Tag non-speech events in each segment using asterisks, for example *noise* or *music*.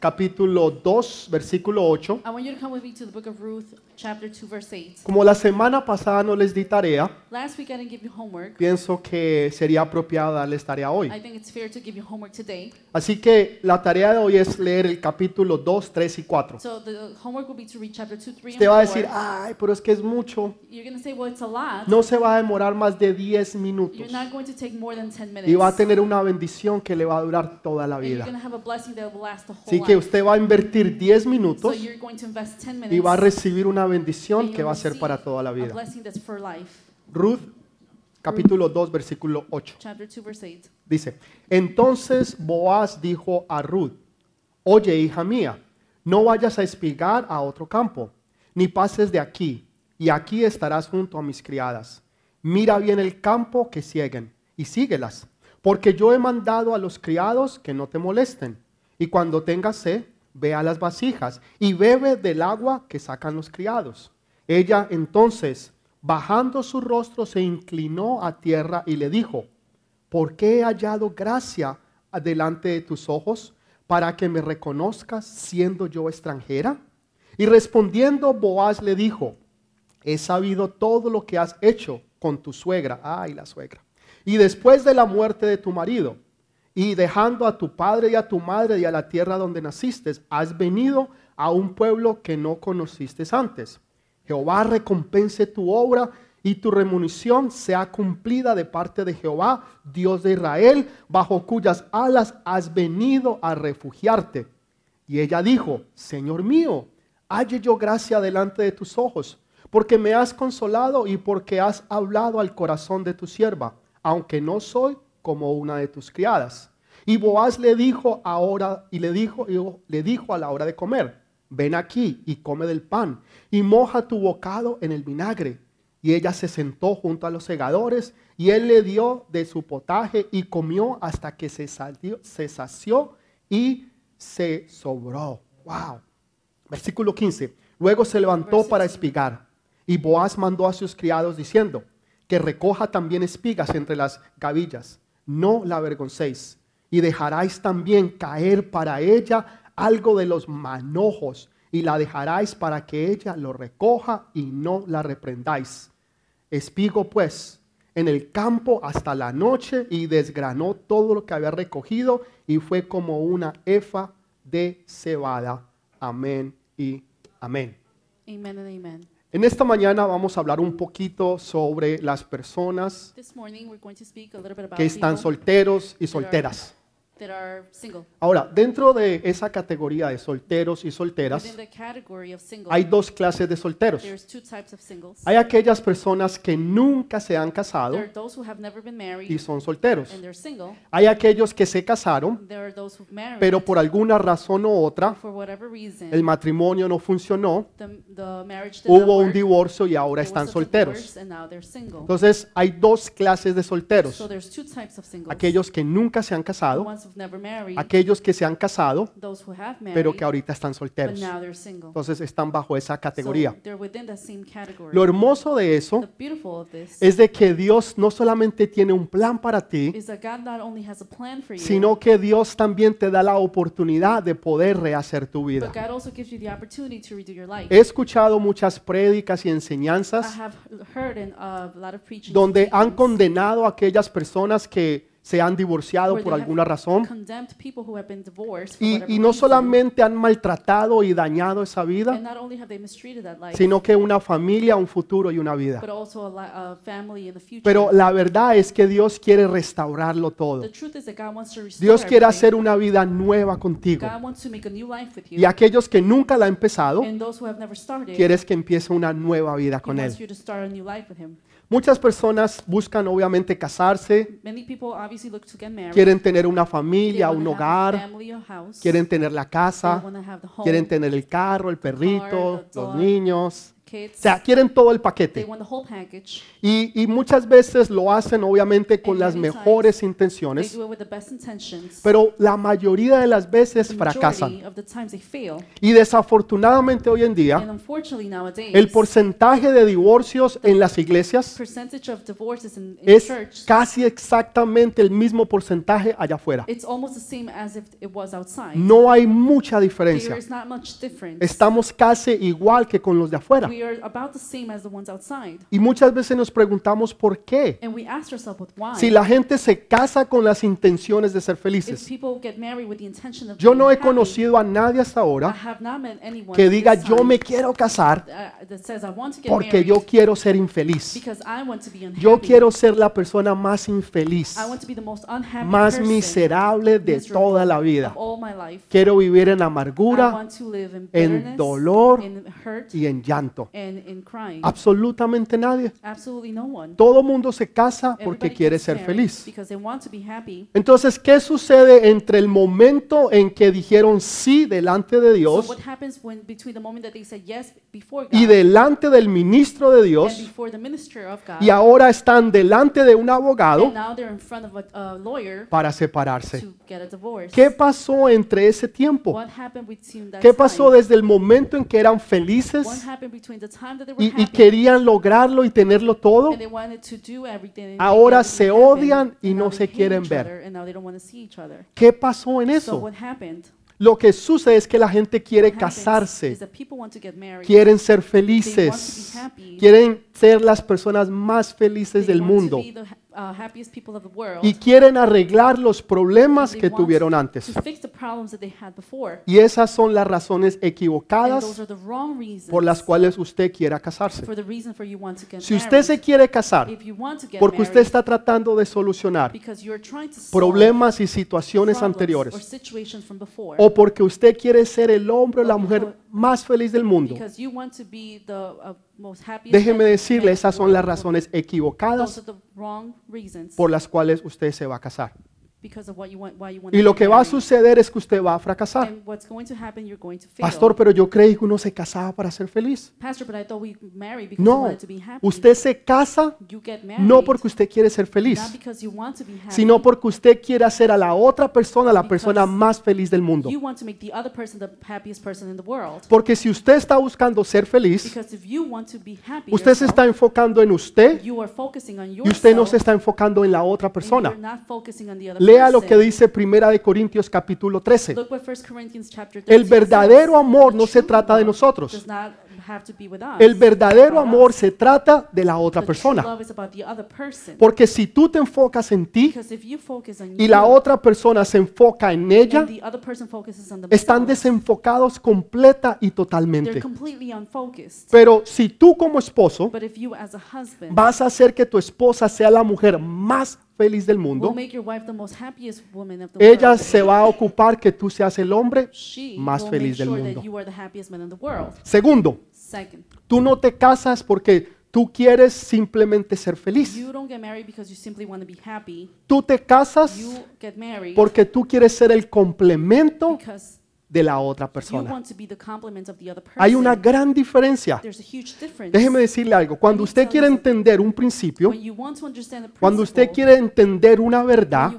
capítulo 2, versículo 8. I want you to come with me to the book of Ruth, chapter 2, verse 8. Como la semana pasada no les di tarea, Last week I didn't give you homework. pienso que sería apropiado darles tarea hoy. I think it's fair to give you homework today. Así que la tarea de hoy es leer el capítulo 2, 3 y 4. So the homework will be to read chapter 2, 3, Usted va a and decir, 4. ay, pero es que es mucho. You're going to say, well, it's a lot. No se va a demorar más de 10 minutos. You're not going to take more than 10 minutes. Y va a tener una bendición que le va a durar toda la And you're vida. going to have a blessing that will last the whole Así que usted va a invertir 10 So minutos you're going to invest 10 minutes. y va a recibir una bendición que va a ser para toda la vida. Ruth, capítulo 2, versículo 8. Chapter 2, verse 8. Dice, entonces Boaz dijo a Ruth, oye hija mía, no vayas a espigar a otro campo, ni pases de aquí, y aquí estarás junto a mis criadas. Mira bien el campo que siguen, y síguelas, porque yo he mandado a los criados que no te molesten. Y cuando tengas sed, ve a las vasijas y bebe del agua que sacan los criados. Ella entonces, bajando su rostro, se inclinó a tierra y le dijo, ¿por qué he hallado gracia delante de tus ojos para que me reconozcas siendo yo extranjera? Y respondiendo Boaz le dijo, he sabido todo lo que has hecho con tu suegra, ay la suegra, y después de la muerte de tu marido, y dejando a tu padre y a tu madre y a la tierra donde naciste, has venido a un pueblo que no conociste antes. Jehová recompense tu obra y tu remunición sea cumplida de parte de Jehová, Dios de Israel, bajo cuyas alas has venido a refugiarte. Y ella dijo, Señor mío, halle yo gracia delante de tus ojos, porque me has consolado y porque has hablado al corazón de tu sierva, aunque no soy como una de tus criadas. Y Boaz le dijo ahora y le dijo y le dijo a la hora de comer, ven aquí y come del pan y moja tu bocado en el vinagre. Y ella se sentó junto a los segadores y él le dio de su potaje y comió hasta que se, salió- se sació y se sobró. Wow. Versículo 15. Luego se levantó para espigar y Boaz mandó a sus criados diciendo que recoja también espigas entre las gavillas. No la avergoncéis y dejaráis también caer para ella algo de los manojos y la dejaráis para que ella lo recoja y no la reprendáis. Espigo pues en el campo hasta la noche y desgranó todo lo que había recogido y fue como una efa de cebada. Amén y amén. Amen and amen. En esta mañana vamos a hablar un poquito sobre las personas que están solteros y solteras. That are single. Ahora, dentro de esa categoría de solteros y solteras, Within the category of single, hay dos clases de solteros. there's two types of singles. Hay aquellas personas que nunca se han casado There are those who have never been married y son solteros. and they're single. Hay aquellos que se casaron, There are those who've married, pero por alguna razón u otra for whatever reason, el matrimonio no funcionó, the, the marriage did not hubo un work. divorcio y ahora There están a solteros. divorce and now they're single. Entonces hay dos clases de solteros. So there's two types of singles. Aquellos que nunca se han casado, ones aquellos que se han casado, pero que ahorita están solteros. Entonces están bajo esa categoría. Lo hermoso de eso es de que Dios no solamente tiene un plan para ti, sino que Dios también te da la oportunidad de poder rehacer tu vida. He escuchado muchas prédicas y enseñanzas uh, a lot of preaching donde han condenado a aquellas personas que se han divorciado por alguna razón y, y no solamente han maltratado y dañado esa vida, sino que una familia, un futuro y una vida. Pero la verdad es que Dios quiere restaurarlo todo. Dios quiere hacer una vida nueva contigo. Y aquellos que nunca la han empezado, quieres que empiece una nueva vida con Él. Muchas personas buscan obviamente casarse, Many people obviously look to get married. quieren tener una familia, un hogar, family, a house. quieren tener la They casa, wanna have the home, quieren tener el carro, el perrito, the los dog, niños, O sea, quieren todo el They paquete. want the whole package. Y, y muchas veces lo hacen obviamente con And las many mejores They intenciones, do it with the best intentions. pero la mayoría de las veces the fracasan. majority of the times they fail. Y desafortunadamente hoy en And día, unfortunately nowadays, el porcentaje de divorcios en las iglesias percentage of divorces in, in es church, casi exactamente el mismo porcentaje allá afuera. it's almost the same as if it was outside. No hay mucha diferencia. There is not much difference. Estamos casi igual que con los de afuera. We are about the same as the ones outside. Y muchas veces nos preguntamos por qué. And we ask ourselves, but why? Si la gente se casa con las intenciones de ser if felices. people get married with the intention of Yo no he happy, conocido a nadie hasta I ahora have not met anyone que diga this yo me quiero casar uh, that says I want to get porque yo quiero ser infeliz. because I want to be unhappy. Yo quiero ser la persona más infeliz, I want to be the most unhappy más person miserable de miserable toda la vida. of all my life. Quiero vivir en I amargura want to live in en dolor in hurt, y en llanto. And in crying. Absolutamente nadie. Absolutely no one. Todo mundo se casa porque quiere ser feliz. Because they want to be happy. Entonces, ¿qué sucede entre el momento en que dijeron sí delante de Dios what happens when between the moment that they said yes before God y delante del ministro de and Dios before the minister of God, y ahora están delante de un abogado and now they're in front of a, a lawyer para separarse? to get a divorce. ¿Qué pasó entre ese tiempo? What happened between that ¿Qué pasó desde el momento en que eran felices y, querían lograrlo y tenerlo todo? Ahora se odian y no se quieren ver. ¿Qué pasó en So eso? Lo que sucede es que la gente quiere casarse, quieren ser felices, quieren ser las personas más felices del mundo uh, happiest people of the world. y quieren arreglar los problemas They que want tuvieron antes. To fix the problems that they had before. Y esas son las razones And those equivocadas are the wrong reasons por las cuales usted quiera casarse. for the reason for you want to get Si usted married. se quiere casar If you want to get porque usted married está tratando de solucionar because you're trying to solve problemas y situaciones problems or anteriores situations from before, o porque usted quiere ser el hombre o la mujer más feliz del mundo, because you want to be the uh, most happiest déjeme decirle, esas son las razones Those equivocadas are the wrong reasons. por las cuales usted se va a casar. Because of what you want, why you want Y to lo que va a suceder es que usted va a fracasar. Pastor, pero yo creí que uno se casaba para ser feliz. No, wanted to be happy. usted se casa you get married no porque usted quiere ser feliz, not because you want to be happy, sino porque usted quiere hacer a la otra persona la persona más feliz del mundo. Porque si usted está buscando ser feliz, Because if you want to be happy, usted se está enfocando en usted y usted no se está enfocando en la otra persona. Lea lo que dice Primera de Corintios capítulo 13. Look what 1 Corinthians chapter 13 El verdadero amor no se trata de nosotros. El verdadero amor se trata de la otra persona. Porque si tú te enfocas en ti y la otra persona se enfoca en ella, están desenfocados completa y totalmente. completely unfocused. Pero si tú como esposo vas a hacer que tu esposa sea la mujer más feliz del mundo, ella se va a ocupar que tú seas el hombre más feliz del mundo. Segundo, tú no te casas porque tú quieres simplemente ser feliz. you don't get married because you simply want to be happy. Tú te casas porque tú quieres ser el complemento de la otra persona. Hay una gran diferencia. Déjeme decirle algo. Cuando usted quiere entender un principio, cuando usted quiere entender una verdad,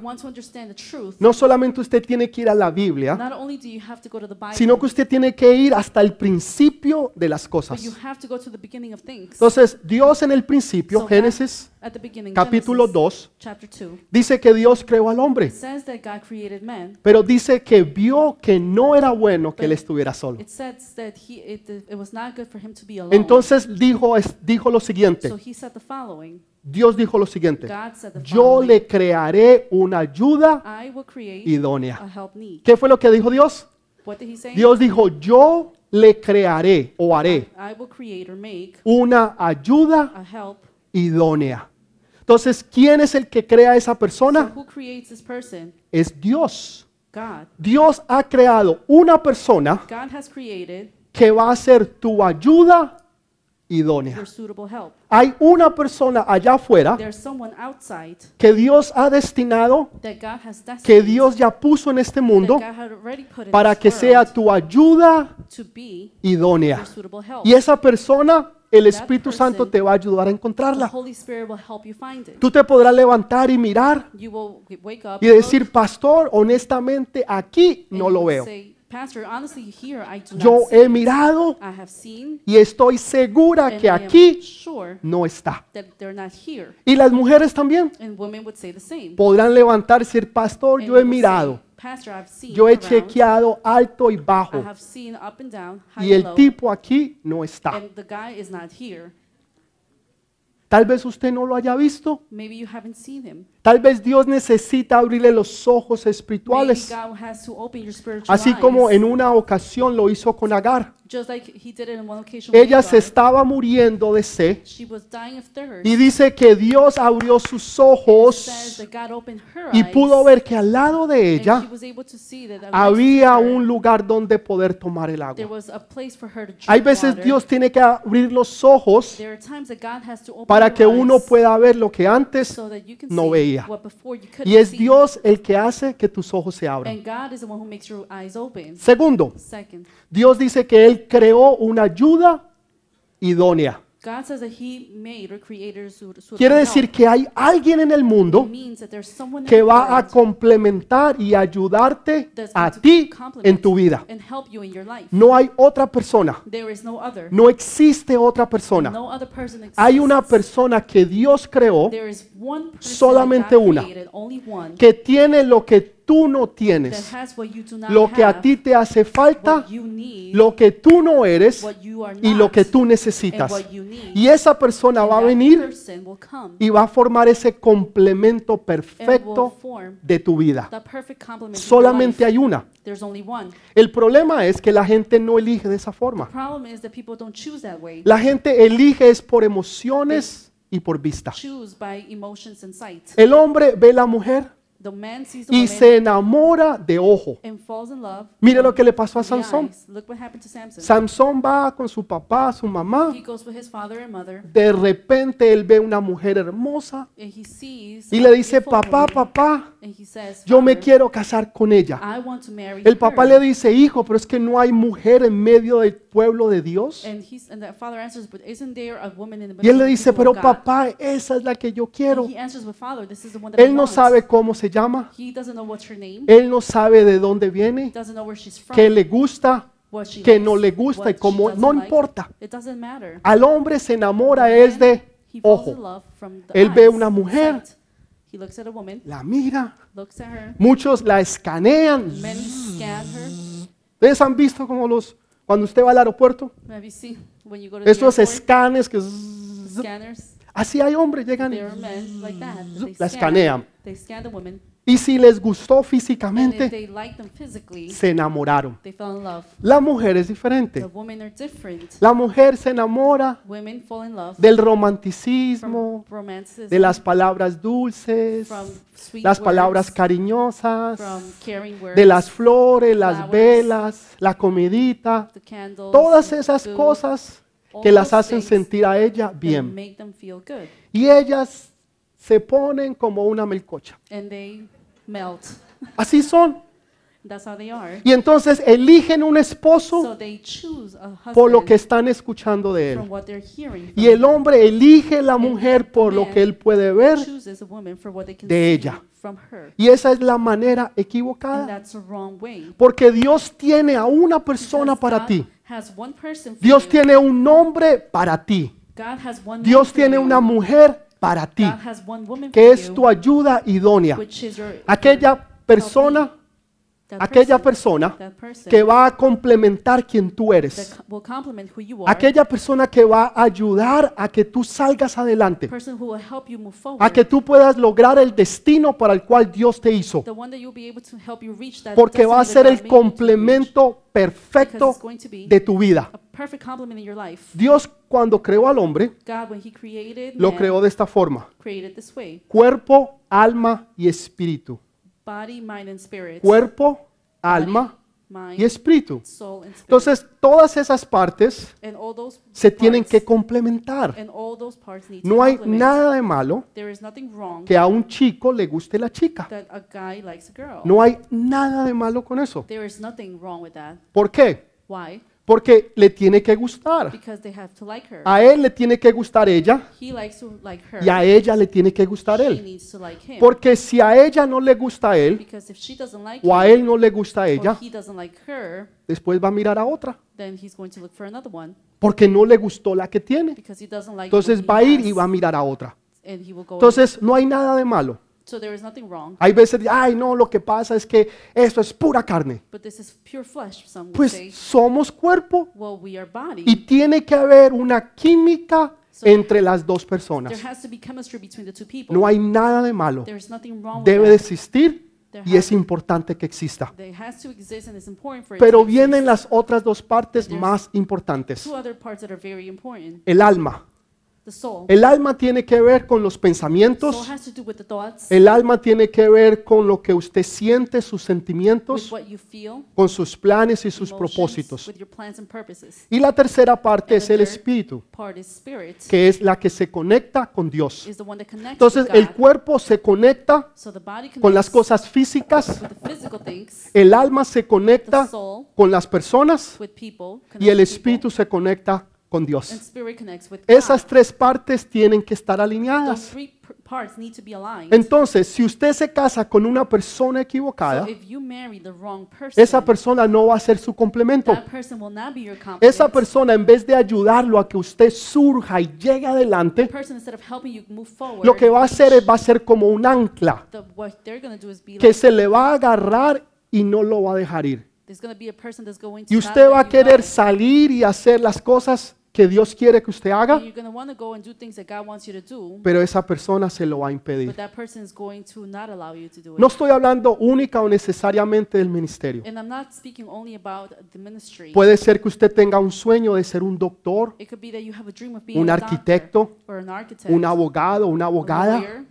no solamente usted tiene que ir a la Biblia, sino que usted tiene que ir hasta el principio de las cosas. Entonces, Dios en el principio, Génesis at the beginning, capítulo Genesis 2, chapter 2, dice que Dios creó al hombre, man. pero dice que vio que no era bueno que él estuviera solo. He it, it alone. Entonces dijo, dijo lo siguiente, so. Dios dijo lo siguiente, yo le crearé una ayuda idónea. ¿Qué fue lo que dijo Dios? Dios dijo, yo le crearé o haré una ayuda idónea. Entonces, ¿quién es el que crea a esa So persona? Es Dios. Dios ha creado una persona God has created que va a ser tu ayuda idónea. Hay una persona allá afuera que Dios ha destinado, que Dios ya puso en este mundo para this que sea world tu ayuda idónea. Y esa persona el Espíritu Santo te va a ayudar a encontrarla. Tú te podrás levantar y mirar y decir, pastor, honestamente aquí no lo veo. Yo he mirado y estoy segura que aquí no está. Y las mujeres también podrán levantarse y decir, pastor, yo he mirado, yo he chequeado alto y bajo. have seen up and down, high y el tipo aquí no está. and the guy is not here. Tal vez usted no lo haya visto, Maybe you haven't seen him. tal vez Dios necesita abrirle los ojos Maybe espirituales, God has to open your spiritual así como eyes, en una ocasión lo hizo con Agar. just like he did it in one occasion with Ella se Hagar. estaba muriendo de sed She was dying of thirst. y dice que Dios abrió sus It says ojos that God opened her y eyes, pudo ver que al lado de and she ella was able to see that next to había her, un lugar donde poder tomar el there agua. was a place for her to drink Hay veces water. Dios tiene que abrir los ojos There are times that God has to open para your que uno pueda ver lo que antes no veía. y es. Dios el que hace que tus ojos se abran. Segundo, Dios dice que Él creó una ayuda idónea. God says that He made or created su- suitable Quiere decir que hay alguien en el mundo que va a complementar y ayudarte a ti en tu vida. and help you in your life. No hay otra persona, There is no other. no existe otra persona. Hay una persona que Dios creó There is one person Solamente una. que tiene lo que tú no tienes, lo que a ti te hace falta, lo que tú no eres y lo que tú necesitas. Y esa persona va a venir y va a formar ese complemento perfecto de tu vida. Solamente hay una. El problema es que la gente no elige de esa forma. La gente elige es por emociones y por vista. El hombre ve la mujer The man sees the y woman se enamora de ojo. and falls in love. Mire lo que le pasó a the Sansón. eyes. Look what happened to Samson. Sansón va con su papá, su mamá. He goes with his father and mother, De repente él ve una mujer hermosa and he sees y a le dice, beautiful papá, woman, papá, yo me "Father, quiero casar con ella. I want to marry El papá her." le dice, hijo, pero es que no hay mujer en medio del pueblo de Dios. And he's and the father answers, but isn't there a woman in the Y él le dice, pero of God?" papá, esa es la que yo quiero. Él no sabe cómo se llama, He doesn't know what's her name. él no sabe de dónde viene, doesn't know where she's from. qué le gusta, likes, no le gusta y doesn't no importa. It doesn't matter. Al hombre se enamora es de He falls in ojo. Él ve una mujer. He looks at a woman, La mira, looks at her. muchos la escanean. Many scan her. ¿Ustedes han visto como los, cuando usted va al aeropuerto? Have you seen when you go to the Estos airport, escanes que... scanners? Así hay hombres, llegan y, There are men like that. that they la scan. escanean. They scan the woman, y si les gustó físicamente, they like them physically, se enamoraron. they fell in love. La mujer es diferente. La mujer se enamora del romanticismo, de las palabras dulces, las palabras cariñosas, de las flores, las velas, la comidita, the candles, todas esas cosas que las hacen sentir a ella bien. make them feel good, Y ellas se ponen como una melcocha. And melt. Así son. *laughs* That's how they are. Y entonces eligen un esposo So they choose a husband por lo que están escuchando de from él. what they're hearing. Y from el hombre elige la mujer por lo que él puede ver chooses a woman for what they can de ella. from her. y esa es la manera And equivocada. that's the wrong way. Porque Dios tiene a una persona Because para God ti. has one person for Dios you. tiene un nombre para ti. God has one Dios tiene una mujer para ti, que es tu ayuda idónea. Aquella persona, aquella person, persona que va a complementar quien tú eres. Aquella persona que va a ayudar a que tú salgas adelante. A que tú puedas lograr el destino para el cual Dios te hizo. Porque va a ser el complemento perfecto de tu vida. Dios cuando creó al hombre, lo creó de esta forma. Cuerpo, alma y espíritu. Body, mind, and spirit. Cuerpo, alma y espíritu. Entonces, todas esas partes se tienen que complementar. and all those parts need to No hay nada de malo que a un chico le guste la chica. that a guy likes a girl. No hay nada de malo con eso. There is nothing wrong with that. ¿Por qué? Porque le tiene que gustar. like. A él le tiene que gustar ella like y a ella le tiene que gustar él. like. Porque si a ella no le gusta a él o a él no le gusta a ella, her, después va a mirar a otra. Porque no le gustó la que tiene. Entonces va a ir has, y va a mirar a otra. Entonces no hay nada de malo. So there is nothing wrong, Hay veces, ay no, lo que pasa es que esto es pura carne. but this is pure flesh. Some would Pues say. somos cuerpo Well, we are body. y tiene que haber una química So- entre las dos there personas. has to be chemistry between the two people. No hay nada de malo. there is nothing wrong Debe with de that. existir There y has es importante que exista. There has to exist and it's important for it Pero to vienen exist. las otras dos partes There's más importantes. two other parts that are very important. El alma. El alma tiene que ver con los pensamientos. El alma tiene que ver con lo que usted siente, sus sentimientos, con sus planes y sus propósitos. with your plans and purposes. Y la tercera parte es the el espíritu, que es la que se conecta con Dios. Entonces with el cuerpo se conecta con las cosas físicas, with the physical things, el alma se conecta con las personas y el espíritu se conecta con Dios. Esas tres partes tienen que estar alineadas. Entonces, si usted se casa con una persona equivocada, esa persona no va a ser su complemento. Esa persona, en vez de ayudarlo a que usted surja y llegue adelante, lo que va a hacer es va a ser como un ancla que se le va a agarrar y no lo va a dejar ir. Y usted va a querer salir y hacer las cosas que Dios quiere que usted haga, And you're going to want to go and do things that God wants you to do, pero esa persona se lo va a but impedir. that person is going to not allow you to do it. No estoy hablando única o necesariamente del ministerio. And I'm not speaking only about the ministry. Puede ser que usted tenga un sueño de ser un doctor, It could be that you have a dream of being un arquitecto, or an architect, un abogado, una abogada,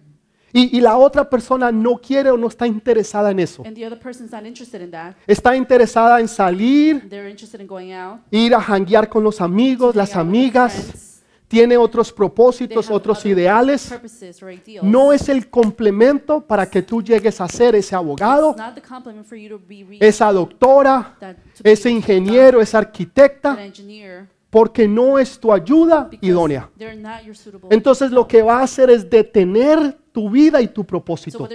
y, y la otra persona no quiere o no está interesada en eso. in. Está interesada en salir, in out, ir a janguear con los amigos, las amigas. Tiene otros propósitos, otros ideales. No es el complemento para que tú llegues a ser ese abogado, esa doctora, ese ingeniero, esa arquitecta, porque no es tu ayuda idónea. Entonces lo que va a hacer es detener tu vida y tu propósito.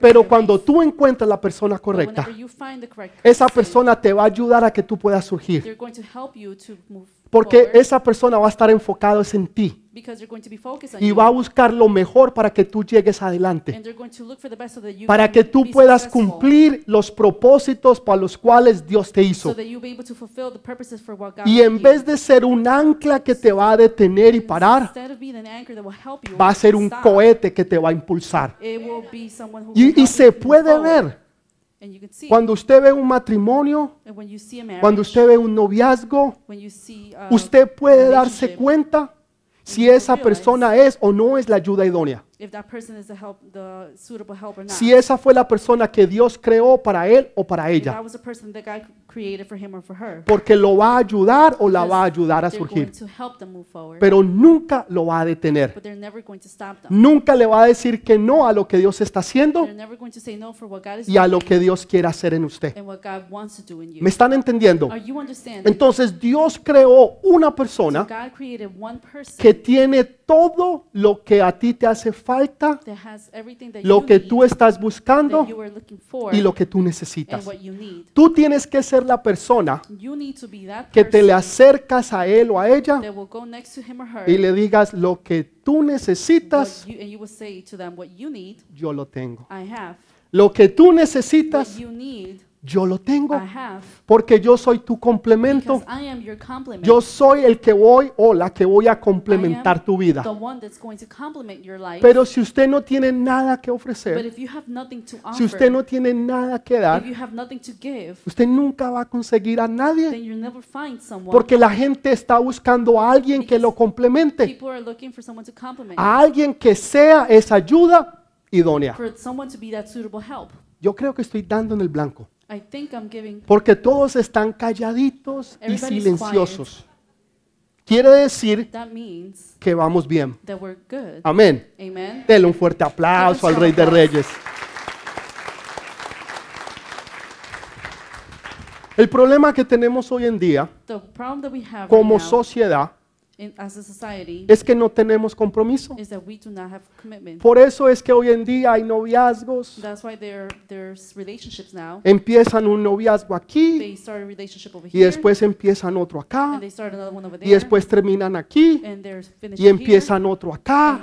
Pero cuando tú encuentras la persona correcta, esa person, persona te va a ayudar a que tú puedas surgir. Porque esa persona va a estar enfocada en ti y va a buscar lo mejor para que tú llegues adelante. Para que tú puedas cumplir los propósitos para los cuales Dios te hizo. Y en vez de ser un ancla que te va a detener y parar, va a ser un cohete que te va a impulsar. Y, y se puede ver cuando usted ve un matrimonio, and when you see a marriage, cuando usted ve un noviazgo, uh, usted puede darse cuenta si esa persona es o no es la ayuda idónea. Si esa fue la persona que Dios creó para él o para ella. Created for him or for her. Porque lo va a ayudar o la va a ayudar a they're surgir. going to help them move forward, Pero nunca lo va a detener. but they're never going to stop them. Nunca le va a decir que no a lo que Dios está haciendo They're never going to say no for what God is y a lo que Dios quiere hacer en usted. and what God wants to do in you. ¿Me están entendiendo? Are you understanding? Entonces Dios creó una So persona God created one person que tiene todo lo que a ti te hace falta, that has everything that lo you que need, tú estás that buscando you are looking for, y lo que tú and necesitas. what you need. Tú tienes que ser la persona que te le acercas a él o a ella y le digas lo que tú necesitas, you, and you will say to them, what you need, yo lo tengo. I have. Lo que tú necesitas, yo lo tengo. Porque yo soy tu complemento. Yo soy el que voy o la que voy a complementar tu vida. Pero si usted no tiene nada que ofrecer, si usted no tiene nada que dar, usted nunca va a conseguir a nadie. Porque la gente está buscando a alguien que lo complemente, a alguien que sea esa ayuda idónea. Yo creo que estoy dando en el blanco. I think I'm giving. Porque todos están calladitos y Everybody's silenciosos. Quiere decir That means que vamos bien. that we're good. Amén. Amen. Dele un fuerte aplauso al Rey de Reyes. El problema que tenemos hoy en día The problem that we have como now sociedad es que no tenemos compromiso. Por eso es que hoy en día hay noviazgos, empiezan un noviazgo aquí y después empiezan otro acá y después terminan aquí y empiezan otro acá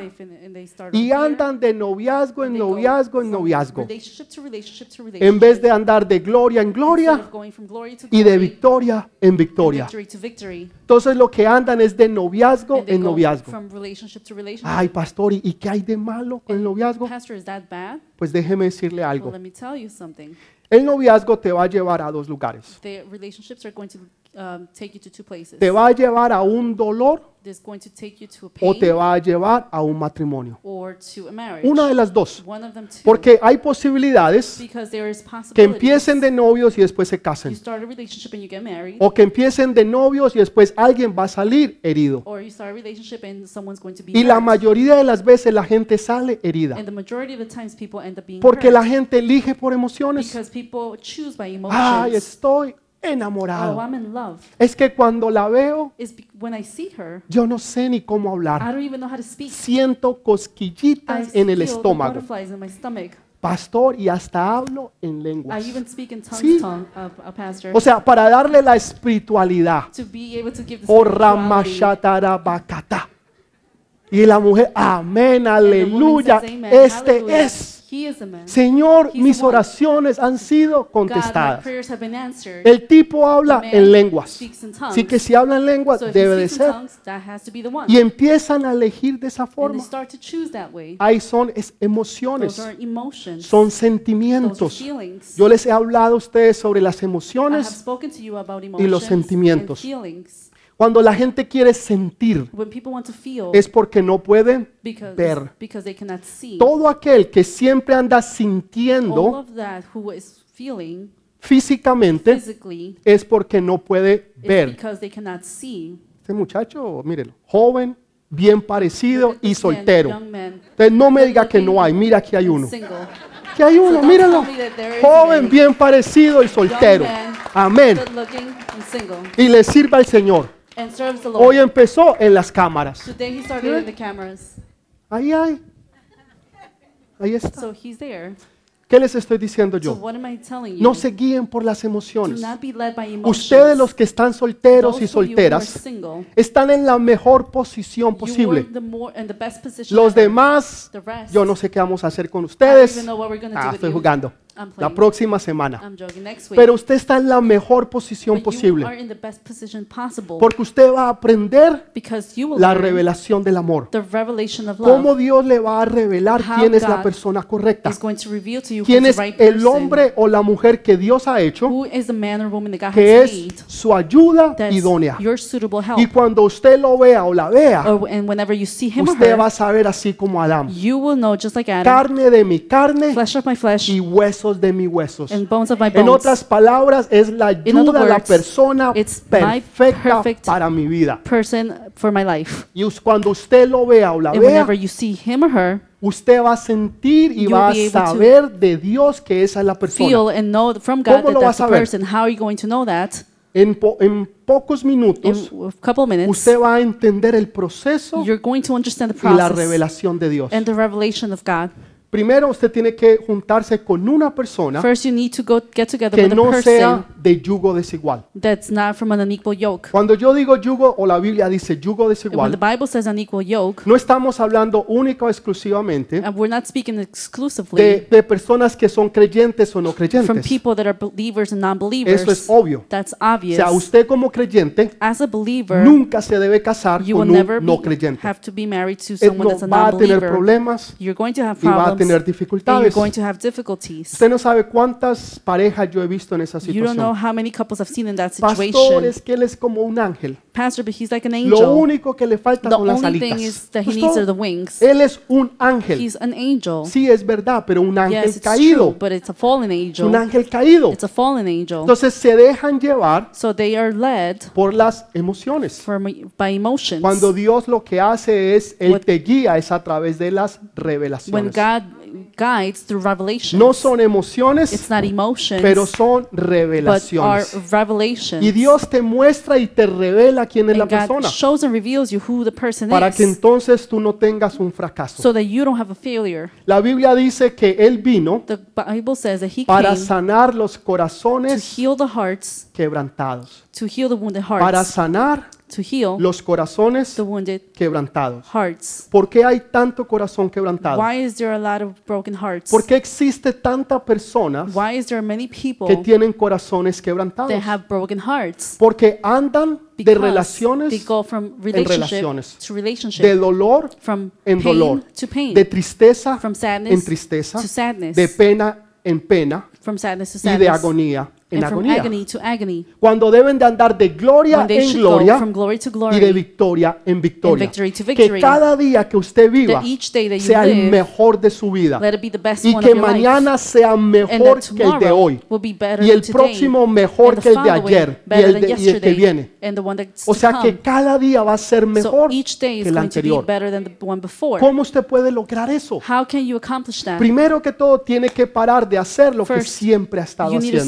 y andan de noviazgo en noviazgo en noviazgo. en vez de andar de gloria en gloria y de victoria en victoria. Entonces lo que andan es de noviazgo They en go noviazgo. from relationship to relationship. Ay, pastor, ¿y qué hay de malo con el noviazgo? Pastor, is that bad? Pues déjeme decirle algo. let me tell you something. El noviazgo te va a llevar a dos lugares. The relationships are going to um, take you to two places. Te va a llevar a un dolor It's going to take you to a o pain te va a llevar a un matrimonio. or to a marriage. Una de las dos. One of them too. Porque hay posibilidades because there is que possibility. empiecen de novios y después se You casen. start a relationship and you get married, O que empiecen de novios y después alguien va a salir herido. or you start a relationship and someone's going to be Y la hurt. mayoría de las veces la gente sale herida. And the majority of the times people end up being Porque hurt la gente elige por emociones. because people choose by Ay, emotions. Estoy oh, enamorado. I'm in love. Es que cuando la veo, when I see her, yo no sé ni cómo I hablar. don't even know how to speak. Siento I cosquillitas en el estómago. in my. Pastor, y hasta hablo en I lenguas. even speak in tongues, Sí. tongue, uh, pastor, O sea, para darle la espiritualidad. to be able to give the spirituality. Ramashatarabakata. Y la mujer, amén, aleluya. says, "Amen, Este hallelujah. es. Señor, mis oraciones han sido contestadas. prayers have been answered. El tipo habla en lenguas. Así que si habla en lenguas, debe de ser. tongues, that has to be the one. Y empiezan a elegir de esa forma. Ahí son es emociones, son sentimientos. Yo les he hablado a ustedes sobre las emociones. about los sentimientos. Cuando la gente quiere sentir, feel es porque no because, ver. because. Todo aquel que siempre anda sintiendo feeling físicamente es porque no puede ver. Este muchacho, mírenlo, joven, bien parecido y soltero. Entonces no me diga que no hay, mira aquí hay uno. Aquí hay uno, míralo. Joven, bien parecido y soltero. Amén. Y le sirva al Señor. And serves the Hoy Lord. empezó en las cámaras. Today he started in the cameras. Ahí hay. Ahí está. So he's there. ¿Qué les estoy diciendo So yo? what am I telling you? No se guíen por las Do emociones. not be led by emotions. Ustedes los que están solteros y Those of you who are solteras single, están en la mejor posición you posible. were the more in the best position Los ever. demás, The rest, yo no sé qué vamos a hacer con I don't ustedes. even know what we're gonna do Ah, with estoy you. jugando. La próxima semana. Pero usted está en la mejor posición posible. Porque usted va a aprender la revelación del amor. Cómo Dios le va a revelar quién es la persona correcta. Quién es el hombre o la mujer que Dios ha hecho, que es su ayuda idónea. Y cuando usted lo vea o la vea, or usted va a saber así como Adán. Carne de mi carne y huesos de mis huesos. En otras palabras, es la ayuda a la persona perfecta perfect para mi vida. person for my life. Y cuando usted lo vea o la vea, whenever you see him or her, usted va a sentir y va a saber de Dios que esa es la persona. ¿Cómo lo the a ver? person. How are you going to know that? En, po- en pocos In minutos, minutes, usted va a entender el proceso you're going to understand the y la revelación de Dios. Primero, usted tiene que juntarse con una persona First, you need to go get together que with a no person sea de yugo desigual. that's not from an unequal yoke. Cuando yo digo yugo o la Biblia dice yugo And when desigual, the Bible says unequal yoke, no estamos hablando única o exclusivamente and we're not speaking exclusively de, de personas que son creyentes o no from creyentes. people that are believers and non-believers. Eso es obvio. That's O obvious. sea, usted como creyente As a believer, nunca se debe casar you con never un no be- creyente. have to be married to Él someone no that's a va a tener non-believer. problemas You're going to have y va a problems tener and you're dificultades. going to have difficulties. Usted no sabe cuántas parejas yo he visto en esa You don't know situación. how many couples I've seen in that situation. que él es como un ángel. Pastor, but he's like an Lo angel. único que le falta The son las only thing alitas. that he needs are the wings. Él es un ángel. He's an angel. Sí, es verdad, pero un ángel Yes, it's caído. true, but it's a fallen Es un angel. ángel caído. It's a fallen angel. Entonces se dejan llevar So they are led por las emociones. by emotions. Cuando Dios lo que hace es, Él What- te guía, es a través de las When revelaciones. God guides through revelation. No son emociones, It's not emotions, pero son but are revelaciones. revelations. Y Dios te muestra y te revela quién es la and God persona shows and reveals you who the person para is, que entonces tú no tengas un fracaso. so that you don't have a failure. La Biblia dice que Él vino The Bible says that He para came sanar los to corazones heal the hearts, quebrantados, to heal the wounded para hearts, sanar to heal los corazones the wounded quebrantados. hearts. ¿Por qué hay tanto corazón quebrantado? Why is there a lot of broken hearts? ¿Por qué existe tanta personas Why is there many que tienen corazones quebrantados? that have broken hearts? Porque andan de they relaciones go from relationship relaciones. to relationship, de dolor from en pain dolor, to pain, de tristeza from en tristeza, to sadness, de pena en pena from sadness to y sadness, de agonía en agonía. agony to agony. Cuando deben de andar de gloria en gloria glory to y glory, de victoria en victoria. victory to Que victory. cada día que usted viva sea el live, mejor de su vida y que mañana sea mejor que el de hoy will be better y than el próximo mejor que el de ayer y el, de- y el que viene. and the one that's O sea que cada día va a ser So mejor each day que el anterior. better than the one before. ¿Cómo usted puede lograr eso? How can you accomplish that? Primero que todo tiene que parar de hacer lo que First, siempre ha estado haciendo.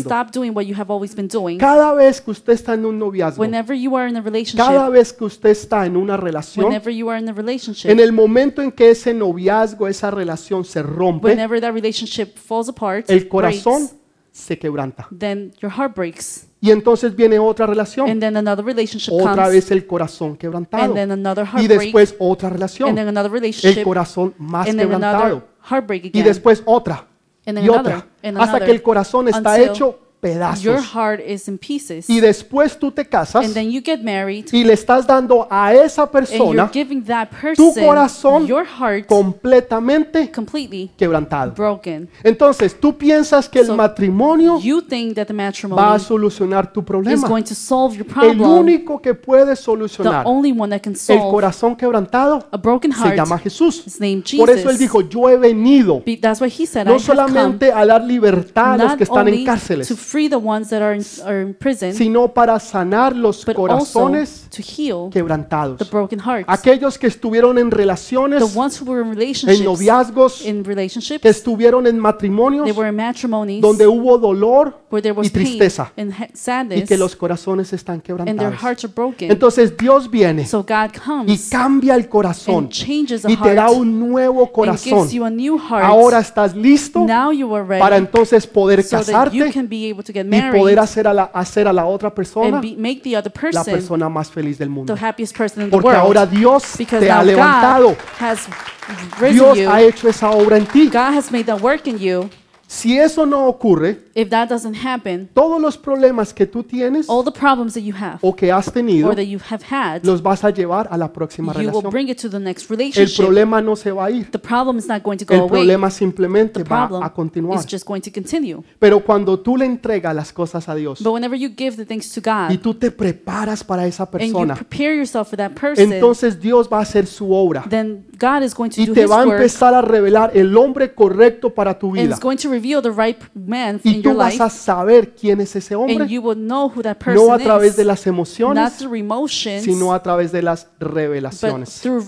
What you have always been doing. Cada vez que usted está en un noviazgo, Whenever you are in a cada relationship, vez que usted está en una relación, whenever you are in a relationship, en el momento en que ese noviazgo, esa relación se rompe, whenever that relationship falls apart, el corazón breaks, se quebranta. then your heart breaks. Y entonces viene otra relación, And then another relationship otra comes. vez el corazón quebrantado. And then another Y heartbreak. después otra relación, And then another el relationship. corazón más And then quebrantado. another heartbreak Y again. después otra And then y another, otra, and hasta another, que el corazón está until hecho Your pedazos. heart is in pieces. Y después tú te casas And then you get married. y le estás dando a esa And you're persona giving that tu person corazón your heart completamente completely quebrantado. broken. Entonces, tú piensas que el So, matrimonio You think that the va a matrimony solucionar tu is problema. going to solve your El problem. único que puede The solucionar only one that can el solve corazón quebrantado a broken se llama Jesús. is named Por eso él Jesus. dijo, yo he venido Be- That's why he said, I no have come solamente a dar libertad a los not que están en only cárceles, to free the ones that are in, are in prison, sino para sanar los but also corazones to heal quebrantados. the broken hearts. Aquellos que estuvieron en relaciones, The ones who were in en relationships, noviazgos, in relationships, que estuvieron en matrimonios they were in matrimonies donde hubo dolor where there was y tristeza pain and ha- y sadness, que los corazones están and their quebrantados. hearts are broken. Entonces Dios viene so God y comes cambia el corazón and changes the y te da un nuevo and corazón. gives you a new heart. Ahora estás listo now you are ready para entonces poder so that you casarte can be able to get y married poder hacer a la, hacer a la otra persona and be, make the other la person persona más feliz del mundo. the happiest person in the Porque world. ahora Dios because te now ha levantado. God has risen Dios you. ha hecho esa obra en ti. God has made that work in you. Si eso no ocurre, If that doesn't happen, todos los problemas que tú tienes all the problems that you have o que has tenido, or that you have had, los vas a llevar a la próxima you will relación. bring it to the next El relationship. problema no se va a ir. The problem is not going to go El away. problema simplemente The va problem a continuar. is just going to continue. Pero cuando tú le entregas las cosas a Dios But whenever you give the things to y God tú te preparas para esa and you persona, prepare yourself for that person, entonces Dios va a hacer su obra then God is going to y do te His va a work empezar a revelar el hombre correcto para tu and vida. is going to reveal the right man Y your tú vas life, a saber quién es ese and hombre, you will know who that no a través is, de las not emociones, through emotions, sino a través de las but revelaciones. through.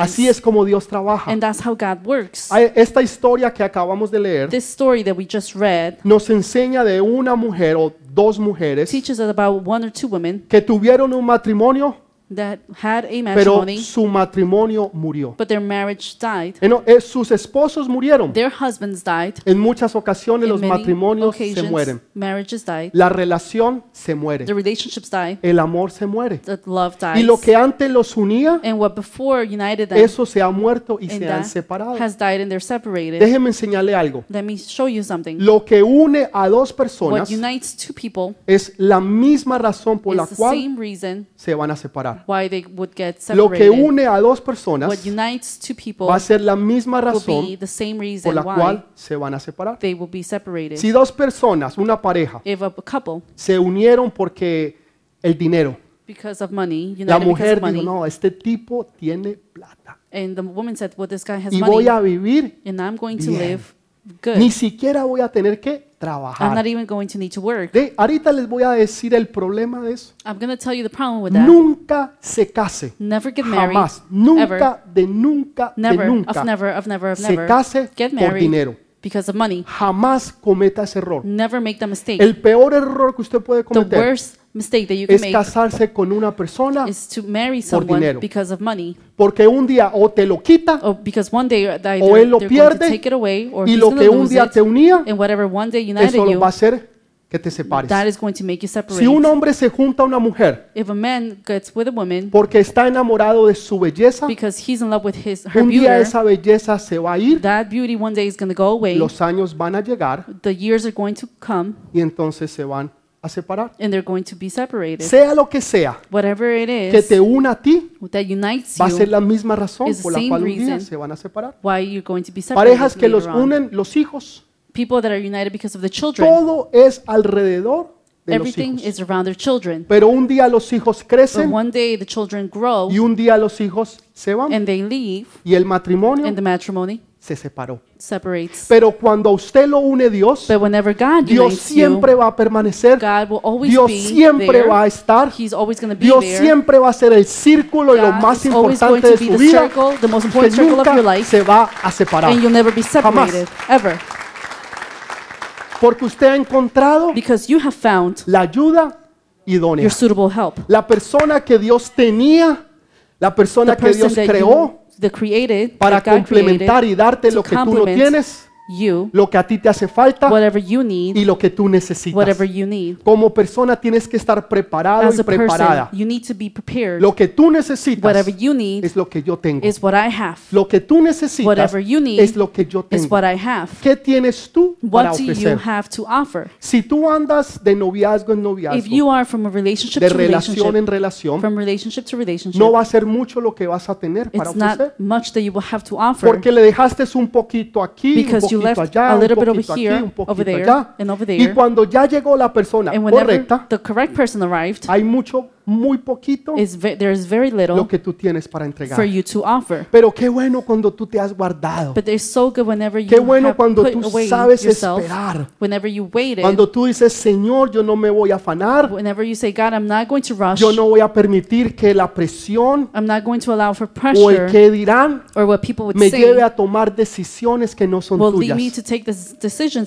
Así es como Dios trabaja. And that's how God works. Hay- Esta historia que acabamos de leer This story that we just read nos enseña de una mujer o dos mujeres teaches us about one or two women que tuvieron un matrimonio, that had a pero matrimony, su matrimonio murió. but their marriage died. Eh, no, eh, sus esposos murieron. Their husbands died. En muchas ocasiones In los many matrimonios se occasions, mueren. marriages died. La relación se muere. The relationships die. El amor se muere. The love Y dies. lo que antes los unía, And what before united them eso se ha muerto y and se han that separado. has died and they're separated. Déjeme enseñarle algo. Let me show you something. Lo que une a dos What personas unites two people es la misma razón por la is the cual same reason se van a separar. Why they would get Lo que separated. une a dos personas What unites two people va a ser la misma will be razón the same por la why cual se van a separar. they will be separated. Si dos personas, una pareja, If a couple, se unieron porque el dinero, because of money, united la because mujer of money, dijo, no, este tipo tiene plata and the woman said, well, this guy has y money, voy a vivir, and I'm going to bien. live good. ni siquiera voy a tener que I'm trabajar. not even going to need to work. De, ahorita les voy a decir el problema de eso. I'm going to tell you the problem with that. Nunca se case. Never get married. Jamás. Ever. Nunca, de nunca, de Never, nunca. of never, of never, of se never. case Get por dinero. because of money. Jamás cometa ese error. Never make that mistake. El peor error que usted puede The cometer worst mistake that you can es make casarse con una persona is to marry por someone dinero. because of money. porque un día o te lo quita Or because one day either O él lo they're going to pierde, take it away or y he's lo que un lose día it. te unía, And whatever one day united eso you, va a hacer que te separes. that is going to make you separate. Si un hombre se junta a una mujer if a man gets with a woman porque está enamorado de su belleza, because he's in love with his her un beauty, día esa belleza se va a ir, that beauty one day is going to go away. los años van a llegar the years are going to come y entonces se van a separar. and they're going to be separated. Sea lo que sea Whatever it que is te una a ti, that unites va a ser you, la misma razón is the por la same cual un día reason se van a separar. why you're going to be separated Parejas que los later on. unen los hijos, People that are united because of the children. todo es alrededor de los Everything hijos. is around their children. Pero un día los hijos But crecen one day the children grow y un día los hijos se van and they leave y el matrimonio and the matrimony se separó. separates. Pero cuando usted lo une Dios, But whenever God Dios unites you, siempre va a permanecer, God will always Dios be siempre there. va a estar, He's always going to be Dios there. siempre va a ser el círculo y lo God más importante de su the vida, circle, the most important circle of your nunca life, se va a separar. and you'll never be separated ever Porque usted ha encontrado because you have found la ayuda idónea. your suitable help. La persona que Dios tenía, la persona The que Dios creó the created, para that God created, complementar y darte to lo que tú no complement tienes, you, lo que a ti te hace falta whatever you need, y lo que tú necesitas. whatever you need. Como persona tienes que estar preparado As y a person, preparada. you need to be prepared. Lo que tú necesitas Whatever you need es lo que yo tengo. is what I have. Lo que tú necesitas Whatever you need es lo que yo Is tengo. what I have. ¿Qué tienes tú para What do you ofrecer? have to offer? Si tú andas de noviazgo en If noviazgo, you are from a relationship de to relación relationship, en relación, from relationship to relationship, no va a ser mucho lo que vas a tener para it's ofrecer. not much that you will have to offer Porque le dejaste un poquito aquí, un you poquito left allá, a little bit over aquí, here, over there, allá. and over Y there. cuando ya llegó la persona And correcta, the correct person arrived, hay mucho, muy poquito very lo little que tú tienes para for entregar. you to offer. Pero qué bueno cuando tú te has guardado. So good whenever you Qué bueno cuando tú sabes yourself, esperar. whenever you waited, Cuando tú dices, Señor, yo no me voy a afanar, whenever you say, God, I'm not going to rush, yo no voy a permitir que la presión I'm not going to allow for o el pressure que dirán or what people would me say lleve a tomar decisiones que no son tuyas.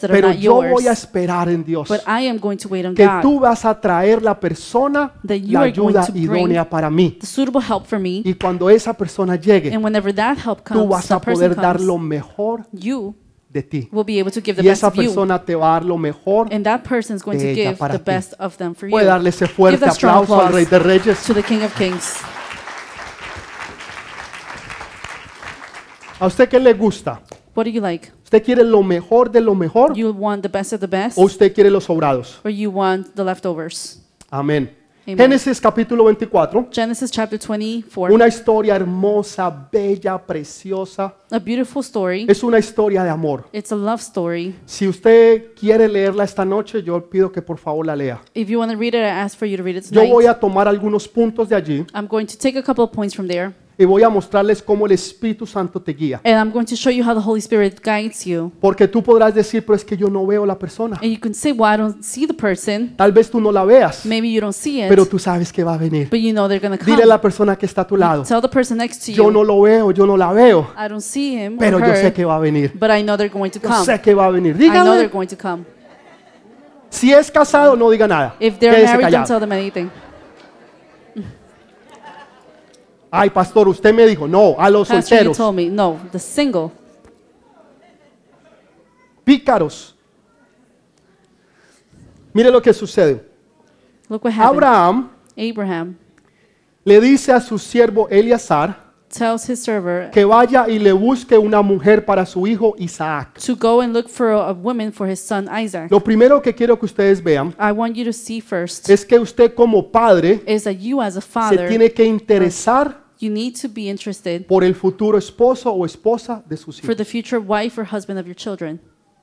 Pero yo voy a esperar en Dios But I am going to wait on que God. tú vas a traer la persona, la ayuda idónea para mí. Y cuando esa persona llegue, tú vas a poder dar lo mejor de ti. will be able to give the Y esa persona te va a dar lo mejor. And that person is going de to ella give para the ti. best of them for you. Puede darle ese fuerte aplauso al Rey de Reyes. to the King of Kings. ¿A usted qué le gusta? What do you like? ¿Usted quiere lo mejor de lo mejor You want the best of the best, o usted quiere los sobrados? or you want the leftovers? Amén. Amen. Génesis capítulo 24. Genesis chapter 24, Una historia hermosa, bella, preciosa. a beautiful story. Es una historia de amor. It's a love story. Si usted quiere leerla esta noche, yo pido que por favor la lea. If you want to read it, I ask for you to read it Yo tonight. voy a tomar algunos puntos de allí I'm going to take a couple of points from there, y voy a mostrarles cómo el Espíritu Santo te guía. and I'm going to show you how the Holy Spirit guides you. Porque tú podrás decir, pero es que yo no veo la persona. And you can say, Well, I don't see the person. Tal vez tú no la veas, Maybe you don't see it, pero tú sabes que va a venir. but you know they're going to Dile come. a la persona que está a tu lado, Tell the person next to yo you, no lo veo, yo no la veo, I don't see him pero or yo sé que va a venir. but I know they're going to Yo come. sé que va a venir. I know they're Dígale, going to come. si es casado, no diga nada. If they're Quédese married, don't callado. tell them anything. Ay, pastor, usted me dijo, no, a los Pastor, you solteros, told me. No, the single. pícaros. Mire lo que sucede. Look what happened. Abraham Abraham le dice a su siervo Eleazar tells his server que vaya y le busque una mujer para su hijo Isaac. to go and look for a, woman for his son Isaac. Lo primero que quiero que ustedes vean I want you to see first es que usted como padre is that you as a se father, tiene que interesar you need to be interested por el futuro esposo o esposa de sus for hijos. the future wife or husband of your children.